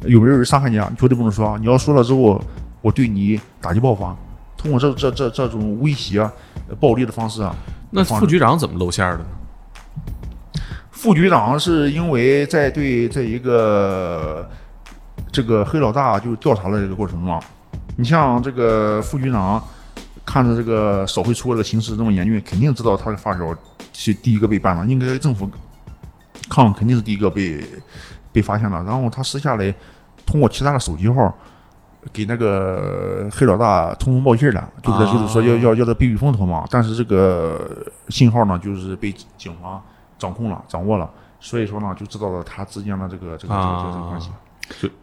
有没有人伤害你啊，你绝对不能说，你要说了之后，我对你打击报复啊。通过这这这这种威胁、呃暴力的方式啊，那副局长怎么露馅儿的呢？副局长是因为在对这一个这个黑老大就调查的这个过程中，你像这个副局长看着这个扫黑除恶的形势这么严峻，肯定知道他的发小是第一个被办了，应该政府抗肯定是第一个被被发现了。然后他私下里通过其他的手机号给那个黑老大通风报信了，就是就是说要要要他避避风头嘛。但是这个信号呢，就是被警方掌控了、掌握了，所以说呢，就知道了他之间的这个这个这个这个这个关系。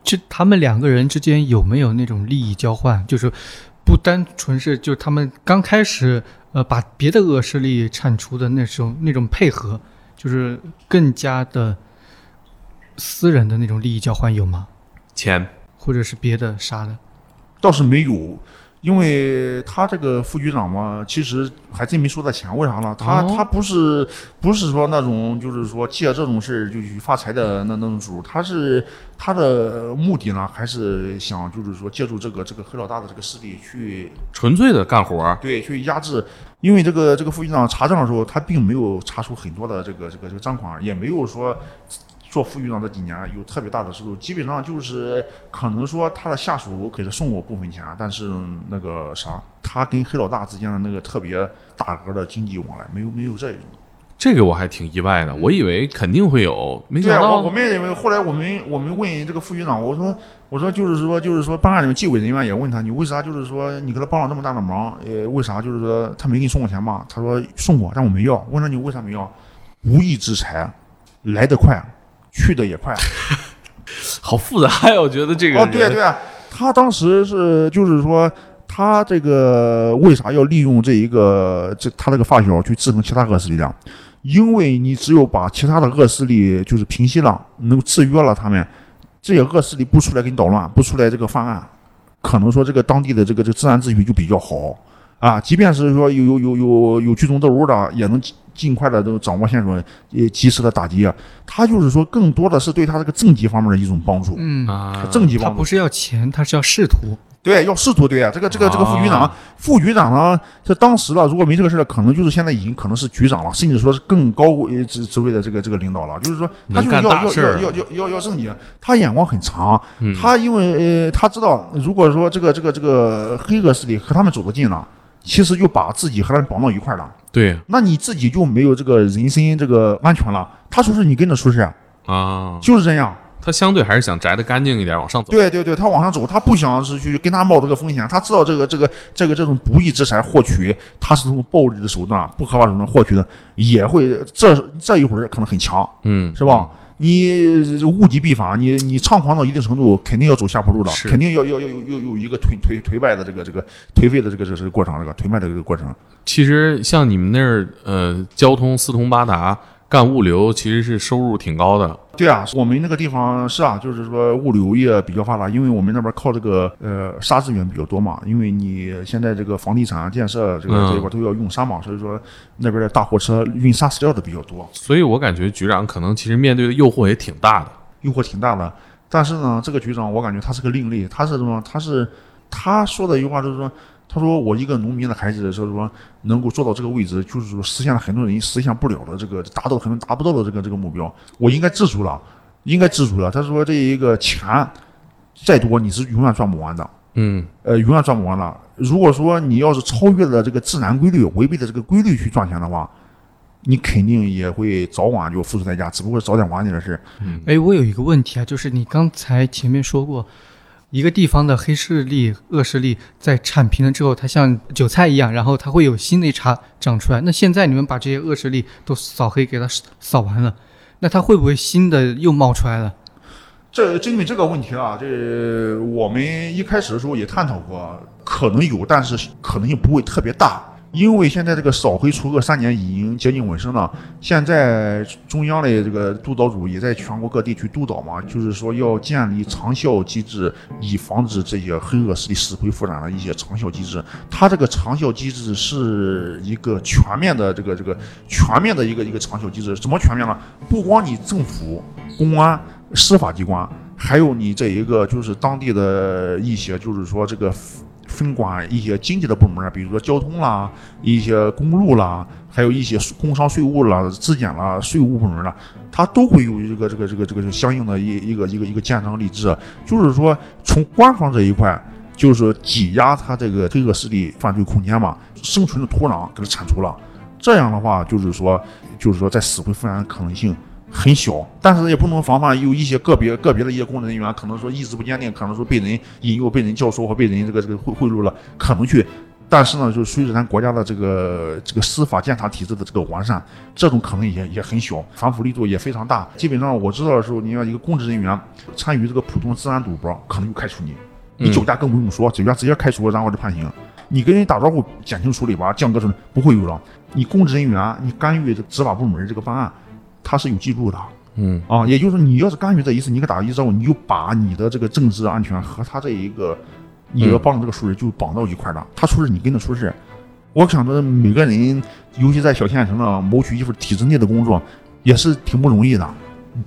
就他们两个人之间有没有那种利益交换？就是不单纯是就他们刚开始呃把别的恶势力铲除的那种那种配合，就是更加的私人的那种利益交换有吗？钱或者是别的啥的？倒是没有，因为他这个副局长嘛，其实还真没收到钱。为啥呢？他、哦他不是不是说那种就是说借这种事儿就去发财的那那种主，他是他的目的呢，还是想就是说借助这个这个黑老大的这个势力去纯粹的干活儿，对去压制。因为这个这个副局长查账的时候，他并没有查出很多的这个这个这个赃款，也没有说。做副局长这几年有特别大的收入，基本上就是可能说他的下属给他送过部分钱，但是那个啥，他跟黑老大之间的那个特别大额的经济往来没有没有这种。这个我还挺意外的，我以为肯定会有，没对啊，想到我我们也认为，后来我们我们问这个副局长，我说我说就是说就是说办案的纪委人员也问他，你为啥就是说你给他帮了这么大的忙，呃，为啥就是说他没给你送过钱吗？他说送过，但我没要。问他你为啥没要？无义之财，来得快，去的也快。好复杂呀，我觉得这个哦，对啊对啊，他当时是就是说，他这个为啥要利用这一个这他这个发小去制衡其他恶势力量？因为你只有把其他的恶势力就是平息了，能够制约了他们，这些恶势力不出来给你捣乱，不出来这个犯案，可能说这个当地的这个这个治安秩序就比较好啊。即便是说有有有有有聚众斗殴的，也能尽尽快的都掌握线索，也及时的打击。他就是说，更多的是对他这个政绩方面的一种帮助。嗯，啊，政绩帮助他不是要钱，他是要仕途。对，要仕途对啊，这个这个这个副局长，啊副局长呢，这当时了，如果没这个事儿，可能就是现在已经可能是局长了，甚至说是更高呃职职位的这个这个领导了。就是说，他就是要要要要要要要政绩，他眼光很长，嗯他因为呃他知道，如果说这个这个这个黑恶势力和他们走得近了，其实就把自己和他绑到一块儿了，对那你自己就没有这个人身这个安全了。他出事你跟着出事，啊，就是这样。他相对还是想摘得干净一点，往上走。对对对，他往上走，他不想是去跟他冒这个风险，他知道这个这个这个这种不义之财获取，他是通过暴力的手段、不合法手段获取的，也会这这一会儿可能很强，嗯，是吧？你物极必反，你你猖狂到一定程度，肯定要走下坡路的，肯定要要要有有有一个颓颓颓败的这个这个颓废的这个这个这个过程，这个颓败的这个过程。其实像你们那儿，呃，交通四通八达，干物流其实是收入挺高的。对啊，我们那个地方是啊，就是说物流业比较发达，因为我们那边靠这个呃沙资源比较多嘛，因为你现在这个房地产建设这个嗯这一块都要用沙嘛，所以说那边的大货车运沙石料的比较多，所以我感觉局长可能其实面对的诱惑也挺大的。诱惑挺大的。但是呢，这个局长我感觉他是个另类，他是什么？他是他说的一句话就是说，他说我一个农民的孩子，说说能够做到这个位置，就是说实现了很多人实现不了的这个，达到很多人达不到的这个这个目标，我应该知足了，应该知足了。他说这一个钱再多，你是永远赚不完的。嗯，呃，永远赚不完了。如果说你要是超越了这个自然规律，违背了这个规律去赚钱的话，你肯定也会早晚就付出代价，只不过是早点晚点的事。哎，我有一个问题啊，就是你刚才前面说过，一个地方的黑势力、恶势力在铲平了之后，它像韭菜一样，然后它会有新的一茬长出来。那现在你们把这些恶势力都扫黑给它扫完了，那它会不会新的又冒出来了？这针对这个问题啊，这我们一开始的时候也探讨过，可能有，但是可能性不会特别大。因为现在这个扫黑除恶三年已经接近尾声了，现在中央的这个督导组也在全国各地去督导嘛，就是说要建立长效机制，以防止这些黑恶势力死灰复燃的一些长效机制。它这个长效机制是一个全面的这个这个全面的一个一个长效机制，怎么全面呢？不光你政府、公安、司法机关，还有你这一个就是当地的一些就是说这个。分管一些经济的部门，比如说交通啦、一些公路啦，还有一些工商税务啦、质检啦、税务部门啦，它都会有一个这个这个这个相应的一一个一个一个建章立制，就是说从官方这一块，就是挤压它这个黑恶势力犯罪空间嘛，生存的土壤给它铲除了。这样的话，就是说，就是说在死灰复燃的可能性。很小，但是也不能防范有一些个别个别的一些公职人员，可能说意志不坚定，可能说被人引诱、被人教唆或被人这个这个贿贿赂了，可能去。但是呢，就随着咱国家的这个这个司法监察体制的这个完善，这种可能也也很小，反腐力度也非常大。基本上我知道的时候，你要一个公职人员参与这个普通治安赌博，可能就开除你。你酒驾更不用说，酒驾直接开除，然后就判刑。你跟人打招呼减轻处理吧，降格处理不会有了。你公职人员，你干预这执法部门这个办案。他是有记录的，嗯啊，也就是说，你要是干预这一次，你给打一招呼，你就把你的这个政治安全和他这一个你要帮这个熟人就绑到一块儿了。他出事，你跟着出事。我想着每个人，尤其在小县城呢，谋取一份体制内的工作，也是挺不容易的。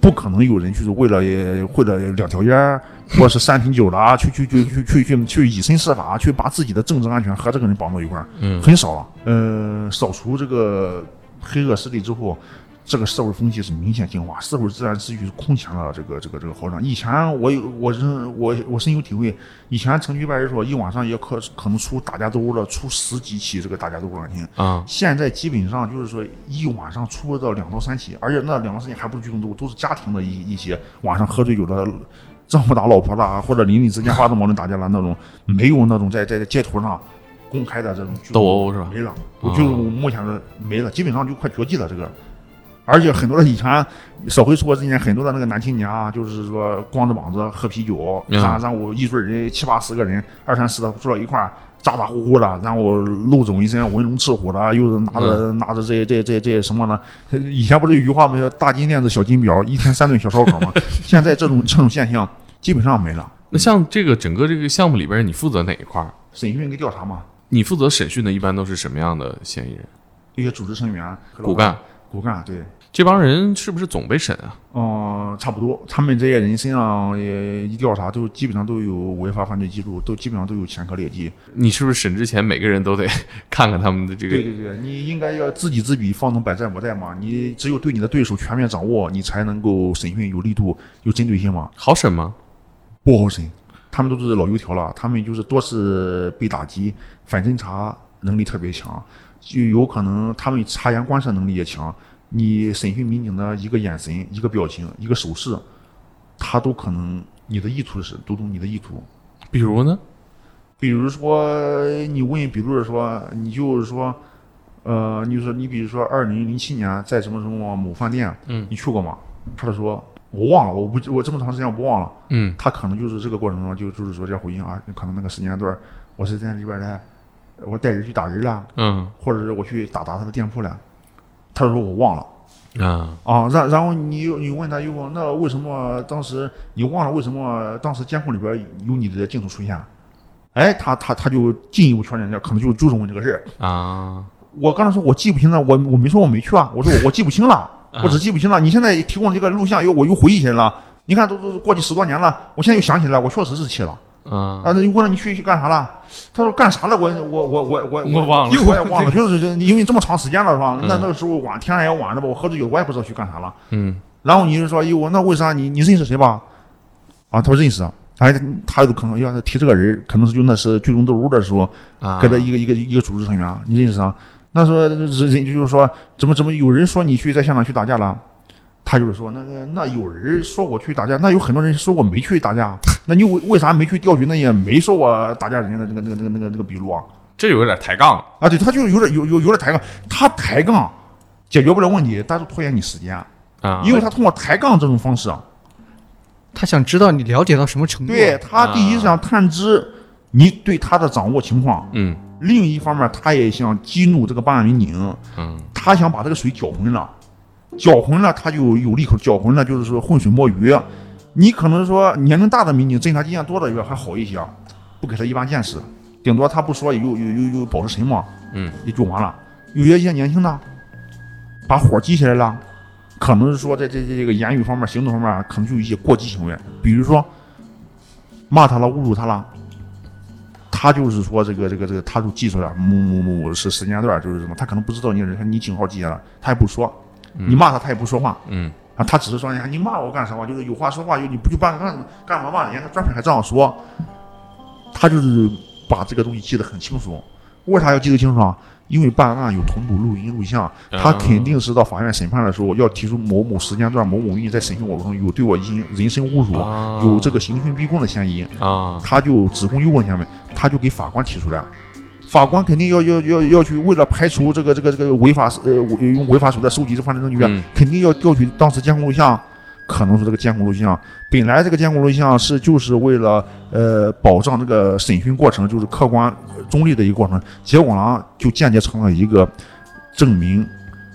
不可能有人就是为了为了两条烟，或者是三瓶酒了，去去去去去去去以身试法，去把自己的政治安全和这个人绑到一块儿，嗯很少了。呃，扫除这个黑恶势力之后，这个社会风气是明显净化，社会自然秩序是空前了这个这个这个好转。以前我有我认我我深有体会，以前城区派出所一晚上也可可能出打架斗殴了，出十几起这个打架斗殴案件。啊现在基本上就是说一晚上出不到两到三起，而且那两到三起还不是聚众斗殴，都是家庭的一一些晚上喝醉酒的丈夫打老婆了，或者邻里之间发生矛盾打架了那种，没有那种在在街头上公开的这种斗殴是吧？没了，就目前的没了，基本上就快绝迹了这个。而且很多的以前社会出国之前，很多的那个男青年啊，就是说光着膀子喝啤酒，然后一堆人七八十个人，二三十的坐到一块儿，咋咋呼呼的，然后露肿一身文龙赤虎的，又是拿着、拿着这这这这什么呢？以前不是有句话吗？叫大金链子小金表，一天三顿小烧烤吗？现在这种这种现象基本上没了。那像这个整个这个项目里边，你负责哪一块儿？审讯跟调查嘛，你负责审讯的一般都是什么样的嫌疑人？一些组织成员、骨干，骨干对。这帮人是不是总被审啊？嗯，差不多。他们这些人身上也一调查，都基本上都有违法犯罪记录，都基本上都有前科劣迹。你是不是审之前每个人都得 看看他们的这个？对对对，你应该要知己知彼，方能百战不殆嘛。你只有对你的对手全面掌握，你才能够审讯有力度、有针对性嘛。好审吗？不好审，他们都是老油条了，他们就是多次被打击，反侦查能力特别强，就有可能他们察言观色能力也强。你审讯民警的一个眼神、一个表情、一个手势，他都可能你的意图是读懂你的意图。比如呢？比如说你问，比如说你就是说，呃，你说你比如说二零零七年在什么什么某饭店，嗯，你去过吗？他就说我忘了，我不我这么长时间我不忘了。嗯他可能就是这个过程中就就是说这回应啊，可能那个时间段儿我是在里边儿来，我带人去打人了，嗯或者是我去打砸他的店铺了。他说我忘了啊啊，然然后你又你问他又那为什么当时你忘了为什么当时监控里边有你的镜头出现？哎，他他他就进一步确认，可能就就是问这个事儿。啊我刚才说我记不清了，我我没说我没去啊，我说我我记不清了，我只记不清了。你现在提供这个录像，又我又回忆起来了。你看都都过去十多年了，我现在又想起来了，我确实是去了。啊啊，那你问了你去去干啥了？他说干啥了？我我我我我我忘了我也忘了，就是因为这么长时间了是吧？那嗯那个时候晚天也晚了吧，我喝醉酒，我也不知道去干啥了。嗯然后你就说，哟，那为啥你你认识谁吧？啊，他说认识啊。哎，他有可能要是提这个人，可能是就那是聚众斗殴的时候，啊，跟他一个一个一个组织成员，你认识啊？那说人人就是说，怎么怎么有人说你去在现场去打架了？他就是说，那个那有人说我去打架，那有很多人说我没去打架，那你为为啥没去调取那也没说我打架人家的那个那个那个那个那个笔录啊？这有点抬杠。了。啊，对，他就有点有有有点抬杠，他抬杠解决不了问题，但是拖延你时间，啊，因为他通过抬杠这种方式啊，他想知道你了解到什么程度。对他第一是想探知你对他的掌握情况，嗯。另一方面他也想激怒这个办案民警，嗯。他想把这个水搅浑了，搅浑了他就有利口，搅浑了就是说浑水摸鱼。你可能说年龄大的民警侦查经验多的还好一些，不给他一般见识，顶多他不说有有有有保持沉默，嗯也就完了。有些一些年轻的，把火激起来了，可能是说在这这这个言语方面、行动方面，可能就有一些过激行为，比如说骂他了、侮辱他了，他就是说这个这个这个，他就记出来某某某某是时间段，就是什么，他可能不知道你你警号记下了，他也不说，你骂他他也不说话嗯啊，他只是说，哎呀，你骂我干什么？就是有话说话，就你不就干干干嘛骂人家？他专门还这样说，他就是把这个东西记得很清楚。为啥要记得清楚啊？因为办案有同步录音录像，他肯定是到法院审判的时候要提出某某时间段某某人在审讯过程中有对我进行人身侮辱，啊有这个刑讯逼供的嫌疑，啊他就指控有问下面，他就给法官提出来，法官肯定要要要要去为了排除这个这个这个违法呃用违法手段收集这犯罪证据，嗯肯定要调取当时监控录像。可能说这个监控录像本来这个监控录像是就是为了呃保障这个审讯过程就是客观呃中立的一个过程，结果呢就间接成了一个证明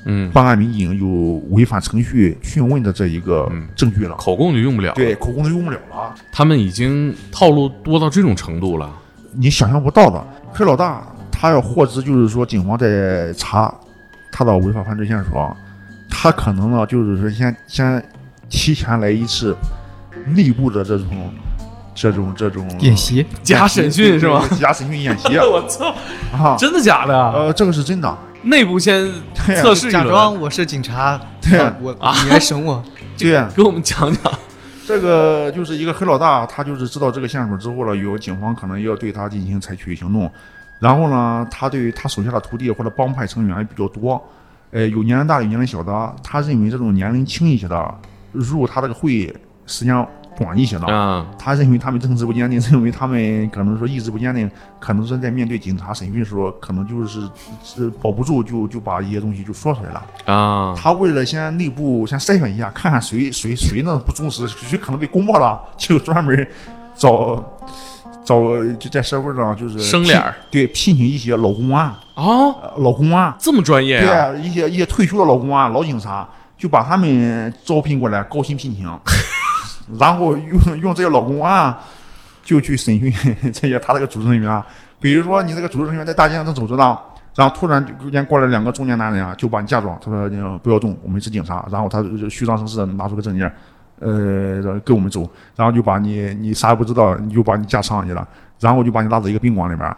嗯，办案民警有违反程序讯问的这一个嗯证据了。口供就用不了。，对，口供就用不了了，他们已经套路多到这种程度了。你想象不到的。黑老大他要获知，就是说警方在查他的违法犯罪线索，他可能呢就是说先先提前来一次内部的这种这种这种演习，假审讯是吗？对 假审讯演习我操，啊，真的假的？呃，这个是真的。内部先测试一假，装我是警察，对啊我你来审我。对，给我们讲讲。这个就是一个黑老大，他就是知道这个线索之后了，有警方可能要对他进行采取行动。然后呢，他对他手下的徒弟或者帮派成员也比较多，呃，有年龄大的，有年龄小的。他认为这种年龄轻一些的入他这个会时间短一些的，啊，他认为他们政治不坚定，认为他们可能说意志不坚定，可能是在面对警察审讯的时候，可能就是是保不住就就把一些东西就说出来了。啊，他为了先内部先筛选一下，看看谁谁谁呢不忠实，谁可能被攻破了，就专门找找就在社会上就是生脸儿对聘请一些老公安、哦，呃老公安，这么专业啊？对啊，一些一些退休的老公安、老警察，就把他们招聘过来，高薪聘请，然后用用这些老公安就去审讯 这些他这个组织人员，比如说你这个组织人员在大街上正走着呢。然后突然就间过来两个中年男人啊，就把你架住，他说：“你不要动，我们是警察。”然后他就虚张声势的拿出个证件，呃，跟我们走，然后就把你你啥也不知道，你就把你架车上去了，然后就把你拉到一个宾馆里边儿。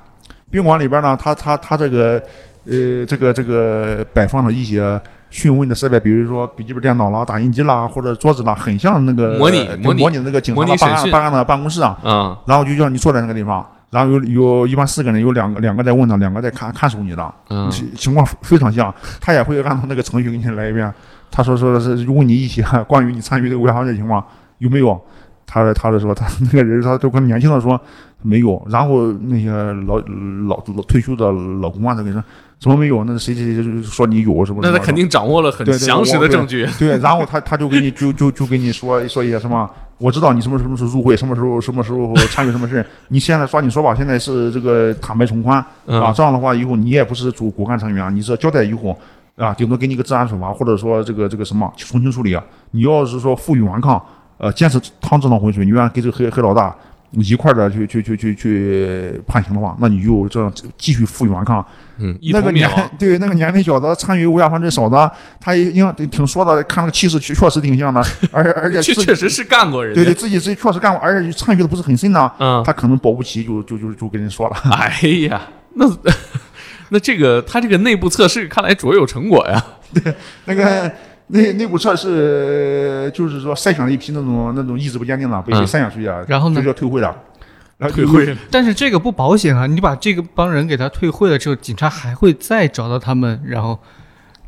宾馆里边儿呢，他他他这个呃这个这个摆放了一些讯问的设备，比如说笔记本电脑啦、打印机啦或者桌子啦，很像那个模拟呃模拟模拟那个警察的办案办案的办公室啊。嗯然后就让你坐在那个地方，然后有有一般四个人，有两个两个在问他，两个在看看守你的，嗯情情况非常像，他也会按照那个程序给你来一遍。他说说是问你一些 关于你参与这个违法犯罪情况有没有，他他的说他那个人他都跟年轻的说没有，然后那些老老老退休的老公啊，这个说怎么没有？那谁谁谁就说你有什么？那他肯定掌握了很详实的证据。对，然后他他就给你就就就给你说说一些什么，我知道你什么什么时候入会，什么时候什么时候参与什么事，你现在抓紧说吧，现在是这个坦白从宽。啊，嗯。这样的话以后你也不是主骨干成员，你是交代以后啊，顶多给你个治安处罚，或者说这个这个什么从轻处理啊。你要是说负隅顽抗，呃，坚持趟这趟浑水，你愿意跟这个黑黑老大。一块儿的去去去去去判刑的话，那你就这样继续负隅顽抗，嗯，一那个年。对那个年龄小的参与违法犯罪少的，他也应挺说的，看那个气势确确实挺像的，而且而且确确实是干过人。对对自己自己确实干过，而且参与的不是很深呢，嗯，他可能保不齐就就就就跟人说了。哎呀，那那这个他这个内部测试看来卓有成果呀。对那个内内部测试就是说筛选了一批那种那种意志不坚定的，被筛选出去啊，然后呢就叫退会了。然后退会，但是这个不保险啊！你把这个帮人给他退会了之后，警察还会再找到他们，然后，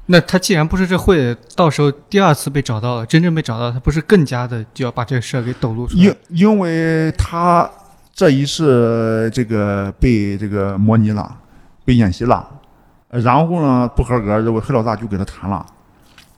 那他既然不是这会，到时候第二次被找到了，真正被找到，他不是更加的就要把这个事儿给抖露出来因？因为他这一次这个被这个模拟了，被演习了，呃然后呢不合格，这个黑老大就给他谈了。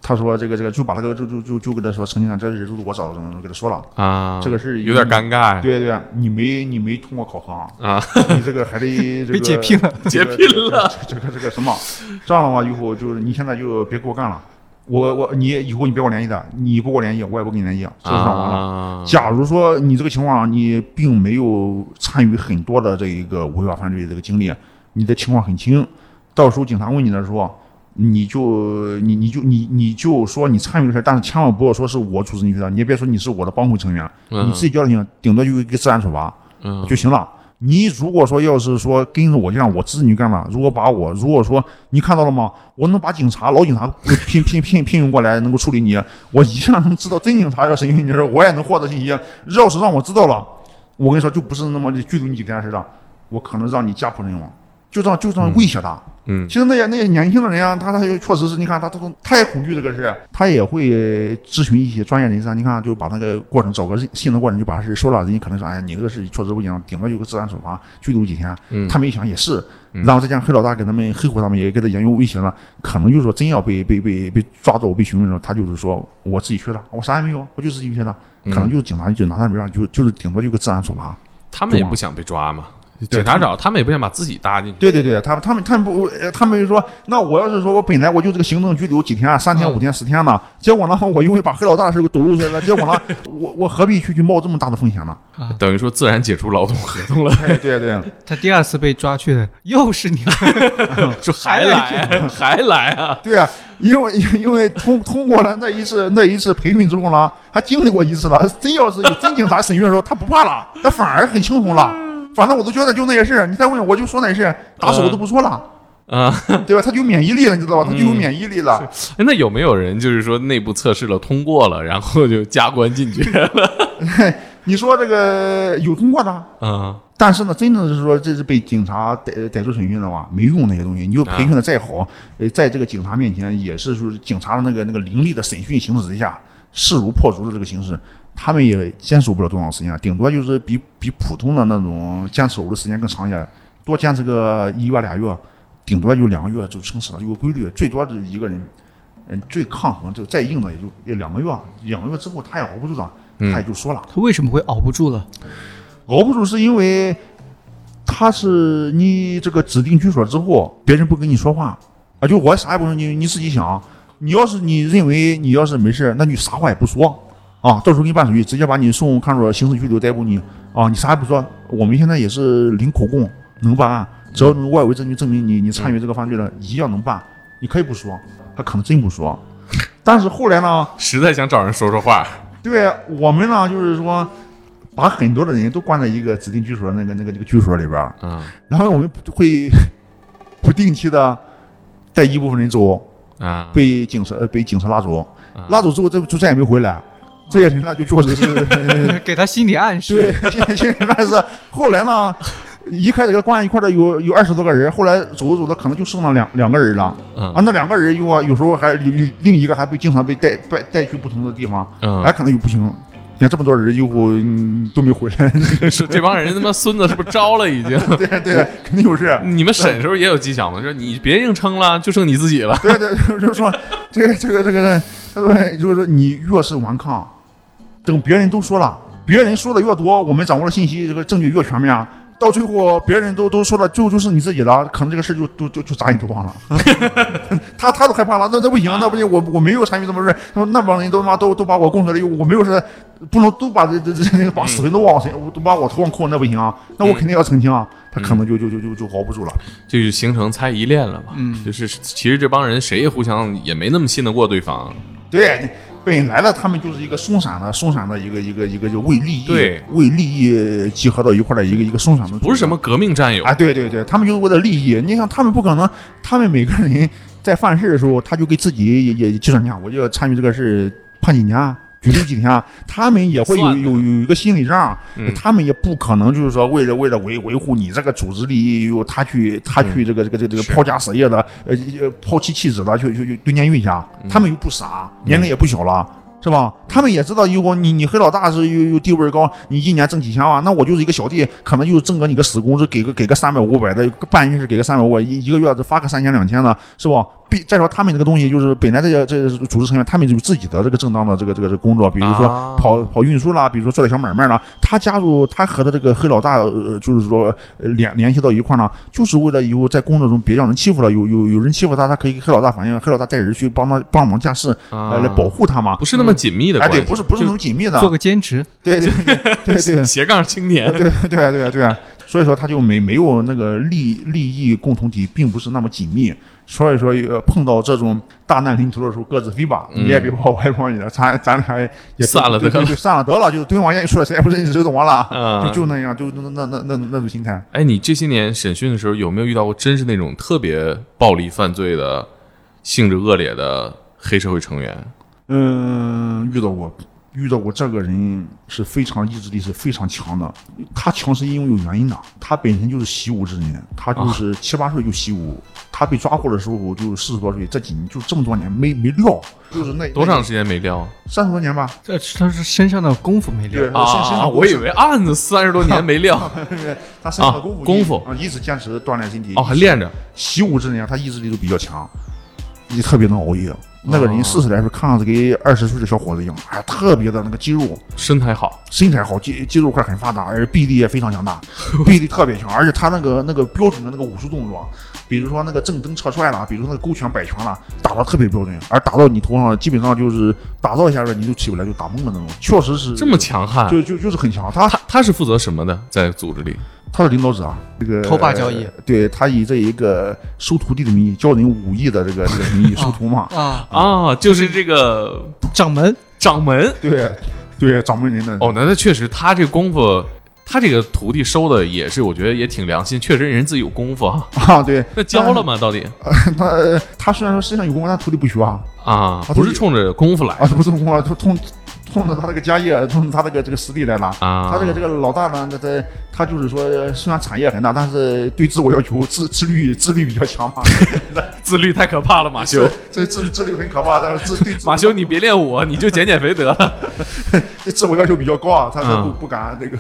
他说这个这个就把这个就就就就给他说，陈警长，这人都是我找的，给他说了。啊，这个事有点尴尬。对对，你没你没通过考核，啊，你这个还得解聘了，解聘了。这个这个这个什么？这样的话以后就是你现在就别给我干了，我我你以后你别跟我联系的，你不跟我联系，我也不跟你联系，这就算完了。啊，假如说你这个情况你并没有参与很多的这一个违法犯罪这个经历，你的情况很轻，到时候警察问你的时候，你就你你就你你就说你参与的事，但是千万不要说是我组织你去的，你也别说你是我的帮会成员，嗯你自己交代行，顶多就一个治安处罚嗯就行了。你如果说要是说跟着我这样，我支持你干嘛？如果把我，如果说你看到了吗？我能把警察老警察聘 聘聘聘用过来，能够处理你，我一样能知道真警察要审讯你的时候，我也能获得信息。要是让我知道了，我跟你说，就不是那么的拘留你几天似的，我可能让你家破人亡，就这样就这样威胁他。嗯其实那些那些年轻的人啊，他他也确实是，你看他他都他也恐惧这个事，他也会咨询一些专业人士啊。你看，就把那个过程找个信的过程，就把事说了，人家可能说，哎呀，你这个事确实不行，顶多有个治安处罚，拘留几天。嗯他们一想也是，嗯然后再加上黑老大给他们黑虎他们也给他言语威胁了，可能就是说真要被被被被抓走被询问的时候，他就是说我自己去了，我啥也没有，我就是自己去了，可能就是警察就拿他没办法，就就是顶多就个治安处罚。他们也不想被抓嘛。警察找他们也不想把自己搭进去。对对对，他们他们他们不，呃他们就说，那我要是说我本来我就这个行政拘留几天，啊三天嗯五天十天呢，结果呢，我因为把黑老大的事给抖露出来了，结果呢，我我何必去去冒这么大的风险呢？等于说自然解除劳动合同了，对对对，他第二次被抓去的又是你，就还来还来啊！对啊，因为因为通通过了那一次那一次培训之后呢，他经历过一次了，真要是有真警察审讯的时候，他不怕了，他反而很轻松了。反正我都觉得就那些事儿，你再问我就说那些事儿，打死我都不说了，啊，对吧？他就有免疫力了，你知道吧？他就有免疫力了。哎那有没有人就是说内部测试了通过了，然后就加官进爵了？你说这个有通过的，啊，但是呢，真正是说这是被警察逮逮住审讯的话，没用那些东西。你就培训的再好，呃，在这个警察面前也是说警察的那个那个凌厉的审讯形式之下，势如破竹的这个形式，他们也坚守不了多长时间，顶多就是比比普通的那种坚守的时间更长一些，多坚持个一月俩月，顶多就两个月就撑死了，有个规律，最多是一个人。嗯，最抗衡就再硬的也就也两个月，两个月之后他也熬不住了，他也就说了，他为什么会熬不住了？熬不住是因为他是你这个指定居所之后，别人不跟你说话啊，就我啥也不说，你你自己想。你要是你认为你要是没事，那你啥话也不说啊，到时候给你办手续，直接把你送看守所刑事拘留逮捕你啊，你啥也不说。我们现在也是零口供能办案，只要能外围证据证明你你参与这个犯罪了，一样能办。你可以不说，他可能真不说。但是后来呢，实在想找人说说话，对我们呢，就是说，把很多的人都关在一个指定居所那个那个那个居所里边儿，嗯然后我们会 不定期的带一部分人走，啊，被警察呃被警察拉走啊，拉走之后这就再也没回来，这些人那就确实是给他心理暗示。对，现在现在但是后来呢，一开始跟关一块的有有二十多个人，后来走着走着可能就剩了两两个人了。啊，嗯那两个人又啊，有时候还另另一个还被经常被带带带去不同的地方，嗯还可能又不行。你看这么多人，以后嗯都没回来，是这帮人他妈孙子是不是招了已经？对对，肯定有事。你们审时候也有技巧吗？说你别硬撑了，就剩你自己了。对对，就是说这个这个这个，他说就是说你越是顽抗，等别人都说了，别人说的越多，我们掌握的信息这个证据越全面，到最后别人都都说了，最后就是你自己了，可能这个事就就就就砸你头上了。他他都害怕了，那那不行，那不行，我我没有参与这么事，他说那帮人都他妈都都把我供出来，我没有是不能都把这这这那个把死人都往我身，都把我头上扣，那不行啊，那我肯定要澄清啊，他可能就就就就就熬不住了。就就形成猜疑链了嘛。嗯就是其实这帮人谁也互相也没那么信得过对方。对，本来呢，他们就是一个松散的、松散的一个一个一个就为利益对为利益集合到一块的一个一个松散的，不是什么革命战友啊，对对对，他们就是为了利益。你想，他们不可能，他们每个人在犯事的时候，他就给自己也也计算，一下，我就要参与这个事，判几年。拘留几天，他们也会有有有一个心理账，嗯他们也不可能就是说为了为了维维护你这个组织利益，又他去他去这个这个这个这个抛家舍业的，呃呃抛妻弃子的去去去蹲监狱去，他们又不傻，年龄也不小了。是吧？他们也知道，如果你你黑老大是又又地位高，你一年挣几千万，那我就是一个小弟，可能就挣个你个死工资，给个给个三百五百的，办一事给个三百五百，一一个月只发个三千两千的，是吧？必再说他们这个东西，就是本来这些这个组织成员，他们有自己的这个正当的这个这个这个工作，比如说啊跑跑运输啦，比如说做点小买卖啦。他加入他和他这个黑老大，呃，就是说呃联联系到一块儿呢，就是为了以后在工作中别让人欺负了，有有有人欺负他，他可以给黑老大反映，黑老大带人去帮他帮忙架势，来保护他嘛。不是那么紧密的哎，对，关系。不是不是那么紧密的，做个兼职，对对对对对 斜杠青年。对对对对，所以说他就没没有那个利利益共同体，并不是那么紧密。所以说，呃，碰到这种大难临头的时候，各自飞吧，嗯。你也别跑，我也别跑你了，咱咱俩也散了得了。对对对，散了得了，就是对方愿意说谁也不认识，谁懂了，嗯。就就那样，就那那那那那种心态。哎，你这些年审讯的时候有没有遇到过真是那种特别暴力犯罪的、性质恶劣的黑社会成员？嗯，遇到过，遇到过这个人是非常意志力是非常强的。他强是因为有原因的，他本身就是习武之人，他就是七八岁就习武。他被抓获的时候就四十多岁，这几年就这么多年没没撂，就是那多长时间没撂三十多年吧。这他是身上的功夫没对练。身身啊？上我以为案子三十多年没撂 他身上的功夫啊功夫啊，一直坚持锻炼身体。哦，还练着习武之人啊，他意志力都比较强，也特别能熬夜。那个人四十来岁，看上去跟二十岁的小伙子一样，哎，特别的那个肌肉，身材好，身材好，肌肌肉块很发达，而且臂力也非常强大，臂力特别强，而且他那个那个标准的那个武术动作，比如说那个正蹬侧踹啦，比如说那个勾拳摆拳啦，打的特别标准，而打到你头上，基本上就是打到一下子你就起不来，就打懵了那种，确实是这么，强悍。就就就是很强。他他他是负责什么的？在组织里？他是领导者啊，这个头把交椅，对他以这一个收徒弟的名义，教人武艺的这个这个名义 收徒嘛，啊，啊，就是这个掌门掌门。对对，掌门您的哦，那那确实，他这功夫，他这个徒弟收的也是，我觉得也挺良心，确实人自己有功夫啊。啊，对，那教了吗？到底他他虽然说身上有功夫，但徒弟不学啊，啊，不是冲着功夫来啊，不是功夫，他冲冲着他这个家业，冲着他这个这个实力来拿。啊。他这个这个老大呢，他他他就是说，虽然产业很大，但是对自我要求自自律自律比较强嘛。自律太可怕了，马修。这自自律很可怕，但是自对自马修，你别练我，你就减减肥得了。这自我要求比较高啊，他他不嗯不敢 这个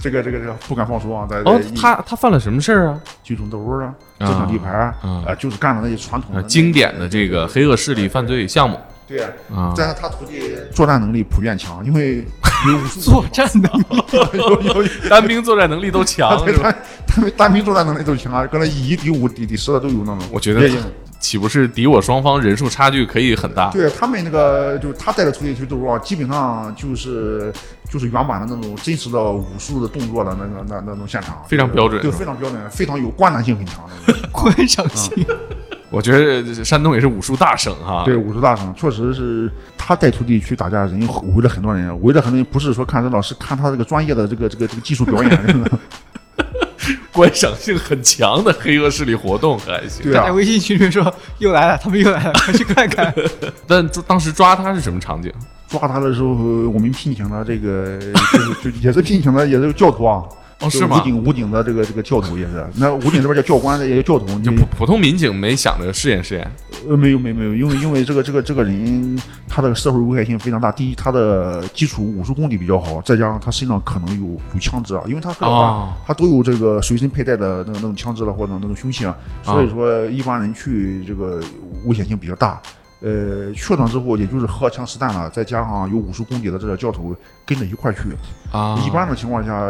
这个这个这个不敢放松啊，在哦，他他犯了什么事儿啊？聚众斗殴啊，争抢地盘啊就是干的那些传统的啊经典的这个黑恶势力犯罪项目对啊。啊。但是他徒弟作战能力普遍强，因为 有作战能力，有有有单兵作战能力都强，是吧？他他们单兵作战能力都强啊，可能以一敌五、敌敌十的都有那种。我觉得岂不是敌我双方人数差距可以很大？对他们那个，就是他带的徒弟去斗殴啊，基本上就是就是原版的那种真实的武术的动作的那个那那种现场，非常标准对，非常标准，非常有观赏性很强的。观赏性，我觉得山东也是武术大省哈。对，武术大省确实是他带徒弟去打架，人围了很多人，围了很多人，不是说看热闹，是看他这个专业的这个这个这个技术表演。观赏性很强的黑恶势力活动还行。对啊，在微信群里说又来了，他们又来了，快去看看。但当时抓他是什么场景？抓他的时候，我们聘请了这个就是就也是聘请了，也是教徒啊。哦，是吗武？警武警的这个这个教头也是，那武警这边叫教官，也叫教头。你就普普通民警没想着试验试验呃，没有没有没有，因为因为这个这个这个人他的社会危害性非常大。第一，他的基础武术功底比较好，再加上他身上可能有有枪支啊，因为他黑老大、哦他都有这个随身佩戴的那个那种枪支了或者那种凶器啊，所以说一般人去这个危险性比较大。呃，去了之后，也就是荷枪实弹了，再加上有武术功底的这个教头跟着一块儿去。啊。一般的情况下，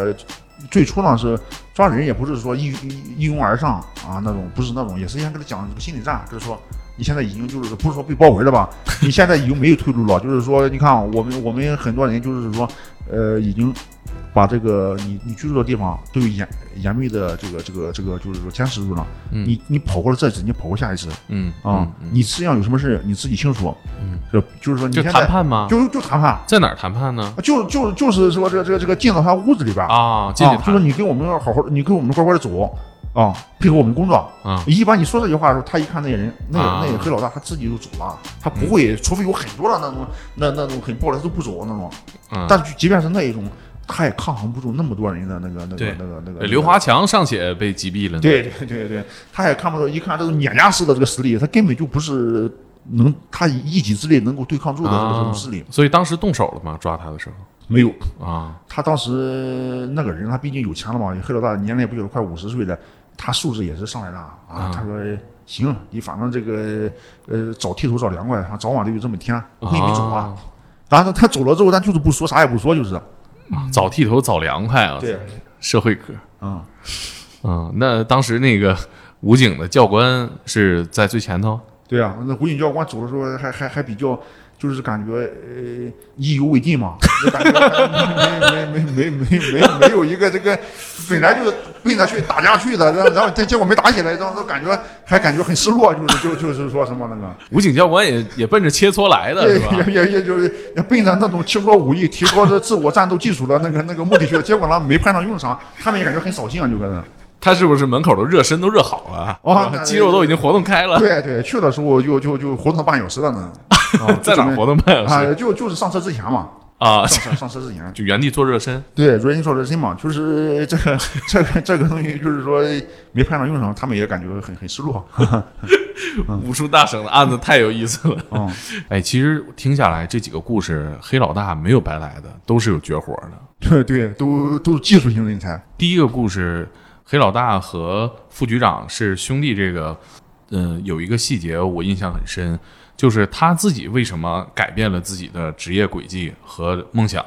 最初呢是抓人也不是说一一拥而上啊那种，不是那种，也是先跟他讲心理战，就是说你现在已经就是不是说被包围了吧，你现在已经没有退路了，就是说你看我们我们很多人就是说，呃，已经把这个你你居住的地方都有严严密的这个这个这个就是说监视住了，嗯你你跑过了这一次，你跑过下一次嗯啊，嗯你实际上有什么事你自己清楚，嗯，就就是说你就现在谈判吗？就就谈判。在哪儿谈判呢？就就就是说，这个这个这个进到他屋子里边儿啊，进去啊，就是你跟我们好好，你跟我们乖乖的走啊，配合我们工作。啊一般你说这句话的时候，他一看那些人，那啊那黑老大他自己就走了，他不会，除非有很多的那种那那种很暴力，他都不走那种。嗯。但是即便是那一种，他也抗衡不住那么多人的那个那对个那个那个。呃刘华强尚且被击毙了。对对对对，他也看不到，一看这种碾压式的这个实力，他根本就不是能他以一己之力能够对抗住的这个这啊种势力，，所以当时动手了吗？抓他的时候没有。啊，他当时那个人，他毕竟有钱了嘛，黑老大年龄也不小了，快五十岁了，他素质也是上来了啊。啊他说：“行，你反正这个呃找剃头找凉快，早晚都有这么天，我跟你走啊。啊然后他走了之后，咱就是不说，啥也不说，就是。早剃头早凉快啊，对，社会科。嗯，嗯，那当时那个武警的教官是在最前头？对啊，那武警教官走的时候还还还比较，就是感觉呃意犹未尽嘛，就感觉没没没没没没没有一个这个本来就是奔着去打架去的，然后然后结果没打起来，然后都感觉还感觉很失落，就是就就是说什么那个。武警教官也也奔着切磋来的也是吧？也也也就是也奔着那种切磋武艺、提高这自我战斗技术的那个那个目的去了，结果呢没派上用场，他们也感觉很扫兴啊，就搁那。他是不是门口都热身都热好了？哦是吧那 肌肉都已经活动开了，对对，去的时候就就就活动了半小时了呢。啊在哪活动半小啊？时就就是上车之前嘛，啊？上车上车之前。就原地做热身。对，如人说热身嘛，就是 这个这个这个东西，就是说没派上用场，他们也感觉很很失落。武术大省的案子太有意思了。嗯，哎，其实听下来这几个故事，黑老大没有白来的，都是有绝活的。对对，都都是技术型人才。第一个故事，黑老大和副局长是兄弟，这个，嗯、有一个细节我印象很深，就是他自己为什么改变了自己的职业轨迹和梦想，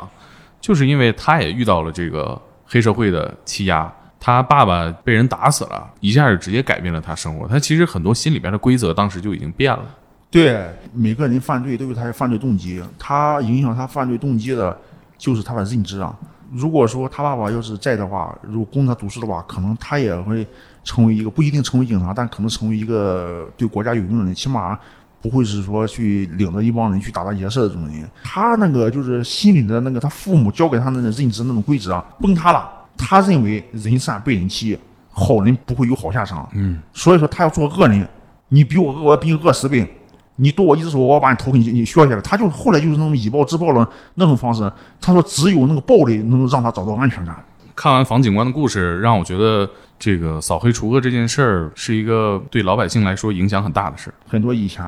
就是因为他也遇到了这个黑社会的欺压。他爸爸被人打死了，一下就直接改变了他生活。他其实很多心里边的规则当时就已经变了。对，每个人犯罪都有他的犯罪动机，他影响他犯罪动机的就是他的认知啊。如果说他爸爸要是在的话，如果供他读书的话，可能他也会成为一个不一定成为警察，但可能成为一个对国家有用的人，起码不会是说去领着一帮人去打打劫色的这种人。他那个就是心里的那个他父母教给他的认知那种规则啊崩塌了。他认为人善被人欺，好人不会有好下场。嗯，所以说他要做恶人，你比我恶，我比你恶十倍。你剁我一只手，我把你头给你你削下来。他就后来就是那种以暴制暴了那种方式。他说只有那个暴力能让他找到安全感。看完房警官的故事，让我觉得这个扫黑除恶这件事儿是一个对老百姓来说影响很大的事儿。很多以前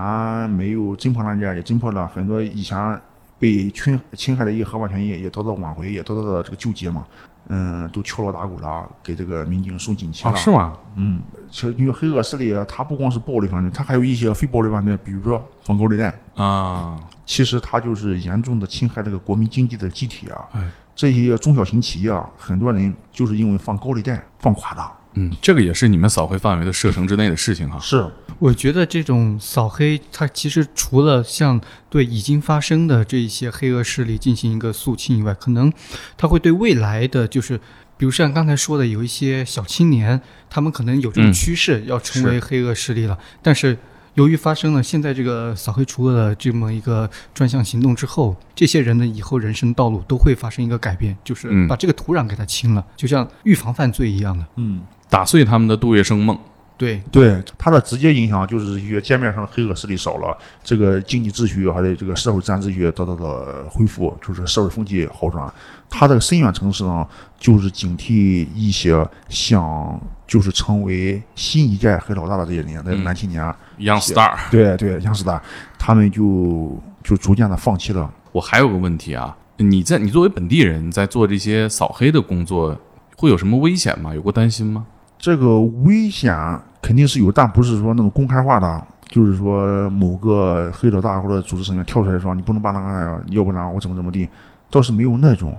没有侦破案件也侦破了，很多以前被侵侵害的一些合法权益也得到挽回，也得到了这个救济嘛。嗯，都敲锣打鼓了，给这个民警送锦旗了。是吗？嗯，其实因为黑恶势力，它不光是暴力犯罪，它还有一些非暴力犯罪，比如说放高利贷啊。其实它就是严重的侵害这个国民经济的机体啊。哎，这些中小型企业啊，很多人就是因为放高利贷放垮的。嗯，这个也是你们扫黑范围的射程之内的事情哈。是，我觉得这种扫黑，它其实除了像对已经发生的这一些黑恶势力进行一个肃清以外，可能它会对未来的就是，比如像刚才说的，有一些小青年，他们可能有这种趋势要成为黑恶势力了，但是。由于发生了现在这个扫黑除恶的这么一个专项行动之后，这些人的以后人生道路都会发生一个改变，就是把这个土壤给它清了，就像预防犯罪一样的，嗯，打碎他们的杜月笙梦。对对，它的直接影响就是一些街面上的黑恶势力少了，这个经济秩序还有这个社会治安秩序得到了恢复，就是社会风气好转。它的深远城市呢，就是警惕一些想就是成为新一代黑老大的这些年的男青年，young star，对对，young star，他们就就逐渐的放弃了。我还有个问题啊，你在你作为本地人在做这些扫黑的工作，会有什么危险吗？有过担心吗？这个危险肯定是有，但不是说那种公开化的，就是说某个黑老大或者组织成员跳出来说你不能办那个案，要不然我怎么怎么地，倒是没有那种，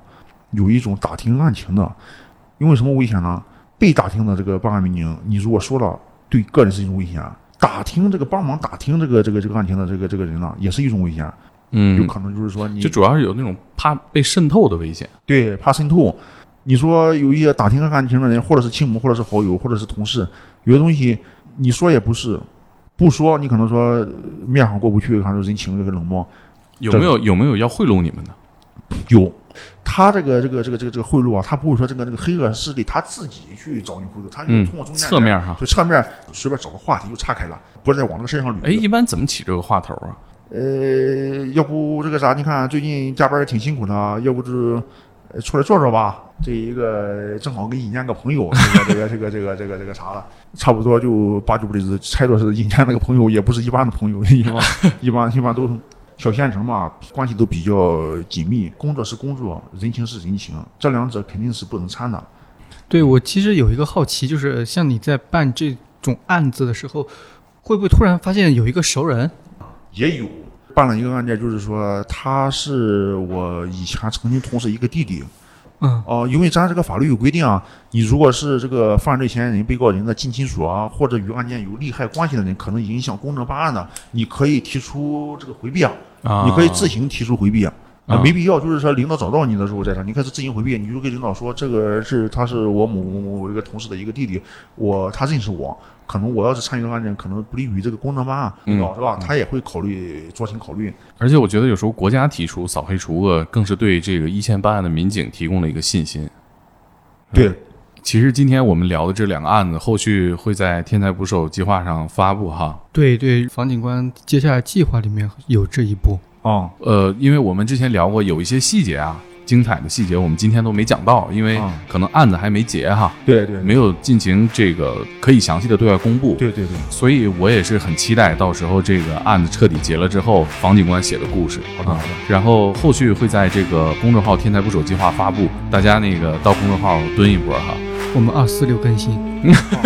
有一种打听案情的，因为什么危险呢？被打听的这个办案民警，你如果说了，对个人是一种危险；打听这个帮忙打听这个这个这个案情的这个这个人呢，也是一种危险。嗯，有可能就是说你，就主要是有那种怕被渗透的危险。对，怕渗透。你说有一些打听感情的人，或者是亲母，或者是好友，或者是同事，有些东西你说也不是，不说你可能说面上过不去，可能人情这个冷漠。有没有有没有要贿赂你们的？有，他这个这个这个这个这个贿赂啊，他不会说这个这个黑恶势力他自己去找你贿赂，他就通过中间侧面哈，就侧面随便找个话题就岔开了，不是在往这个身上捋。哎，一般怎么起这个话头啊？呃，要不这个啥？你看最近加班也挺辛苦的，要不就出来坐坐吧。这一个正好跟尹健个朋友，这个这个这个这个这个这个啥了，差不多就八九不离十，猜着是尹健那个朋友，也不是一般的朋友，一般一般一般都小县城嘛，关系都比较紧密，工作是工作，人情是人情，这两者肯定是不能掺的。对我其实有一个好奇，就是像你在办这种案子的时候，会不会突然发现有一个熟人？也有办了一个案件，就是说他是我以前曾经同事一个弟弟。嗯哦，因为咱这个法律有规定啊，你如果是这个犯罪嫌疑人、被告人的近亲属啊，或者与案件有利害关系的人，可能影响公正办案的，你可以提出这个回避啊，你可以自行提出回避啊，没必要就是说领导找到你的时候再说，你开始自行回避，你就跟领导说这个是他是我某某某一个同事的一个弟弟，我他认识我。可能我要是参与这个案件，可能不利于这个公正办案，是吧？他也会考虑酌情考虑。而且我觉得有时候国家提出扫黑除恶，更是对这个一线办案的民警提供了一个信心。对，其实今天我们聊的这两个案子，后续会在天才捕手计划上发布哈。对对，房警官接下来计划里面有这一步啊。呃，因为我们之前聊过，有一些细节啊。精彩的细节我们今天都没讲到，因为可能案子还没结哈。对对，没有进行这个可以详细的对外公布。对对对，所以我也是很期待到时候这个案子彻底结了之后，房警官写的故事。好的好的。然后后续会在这个公众号“天才捕手计划”发布，大家那个到公众号蹲一波哈。我们二四六更新，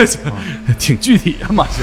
挺具体啊，马修。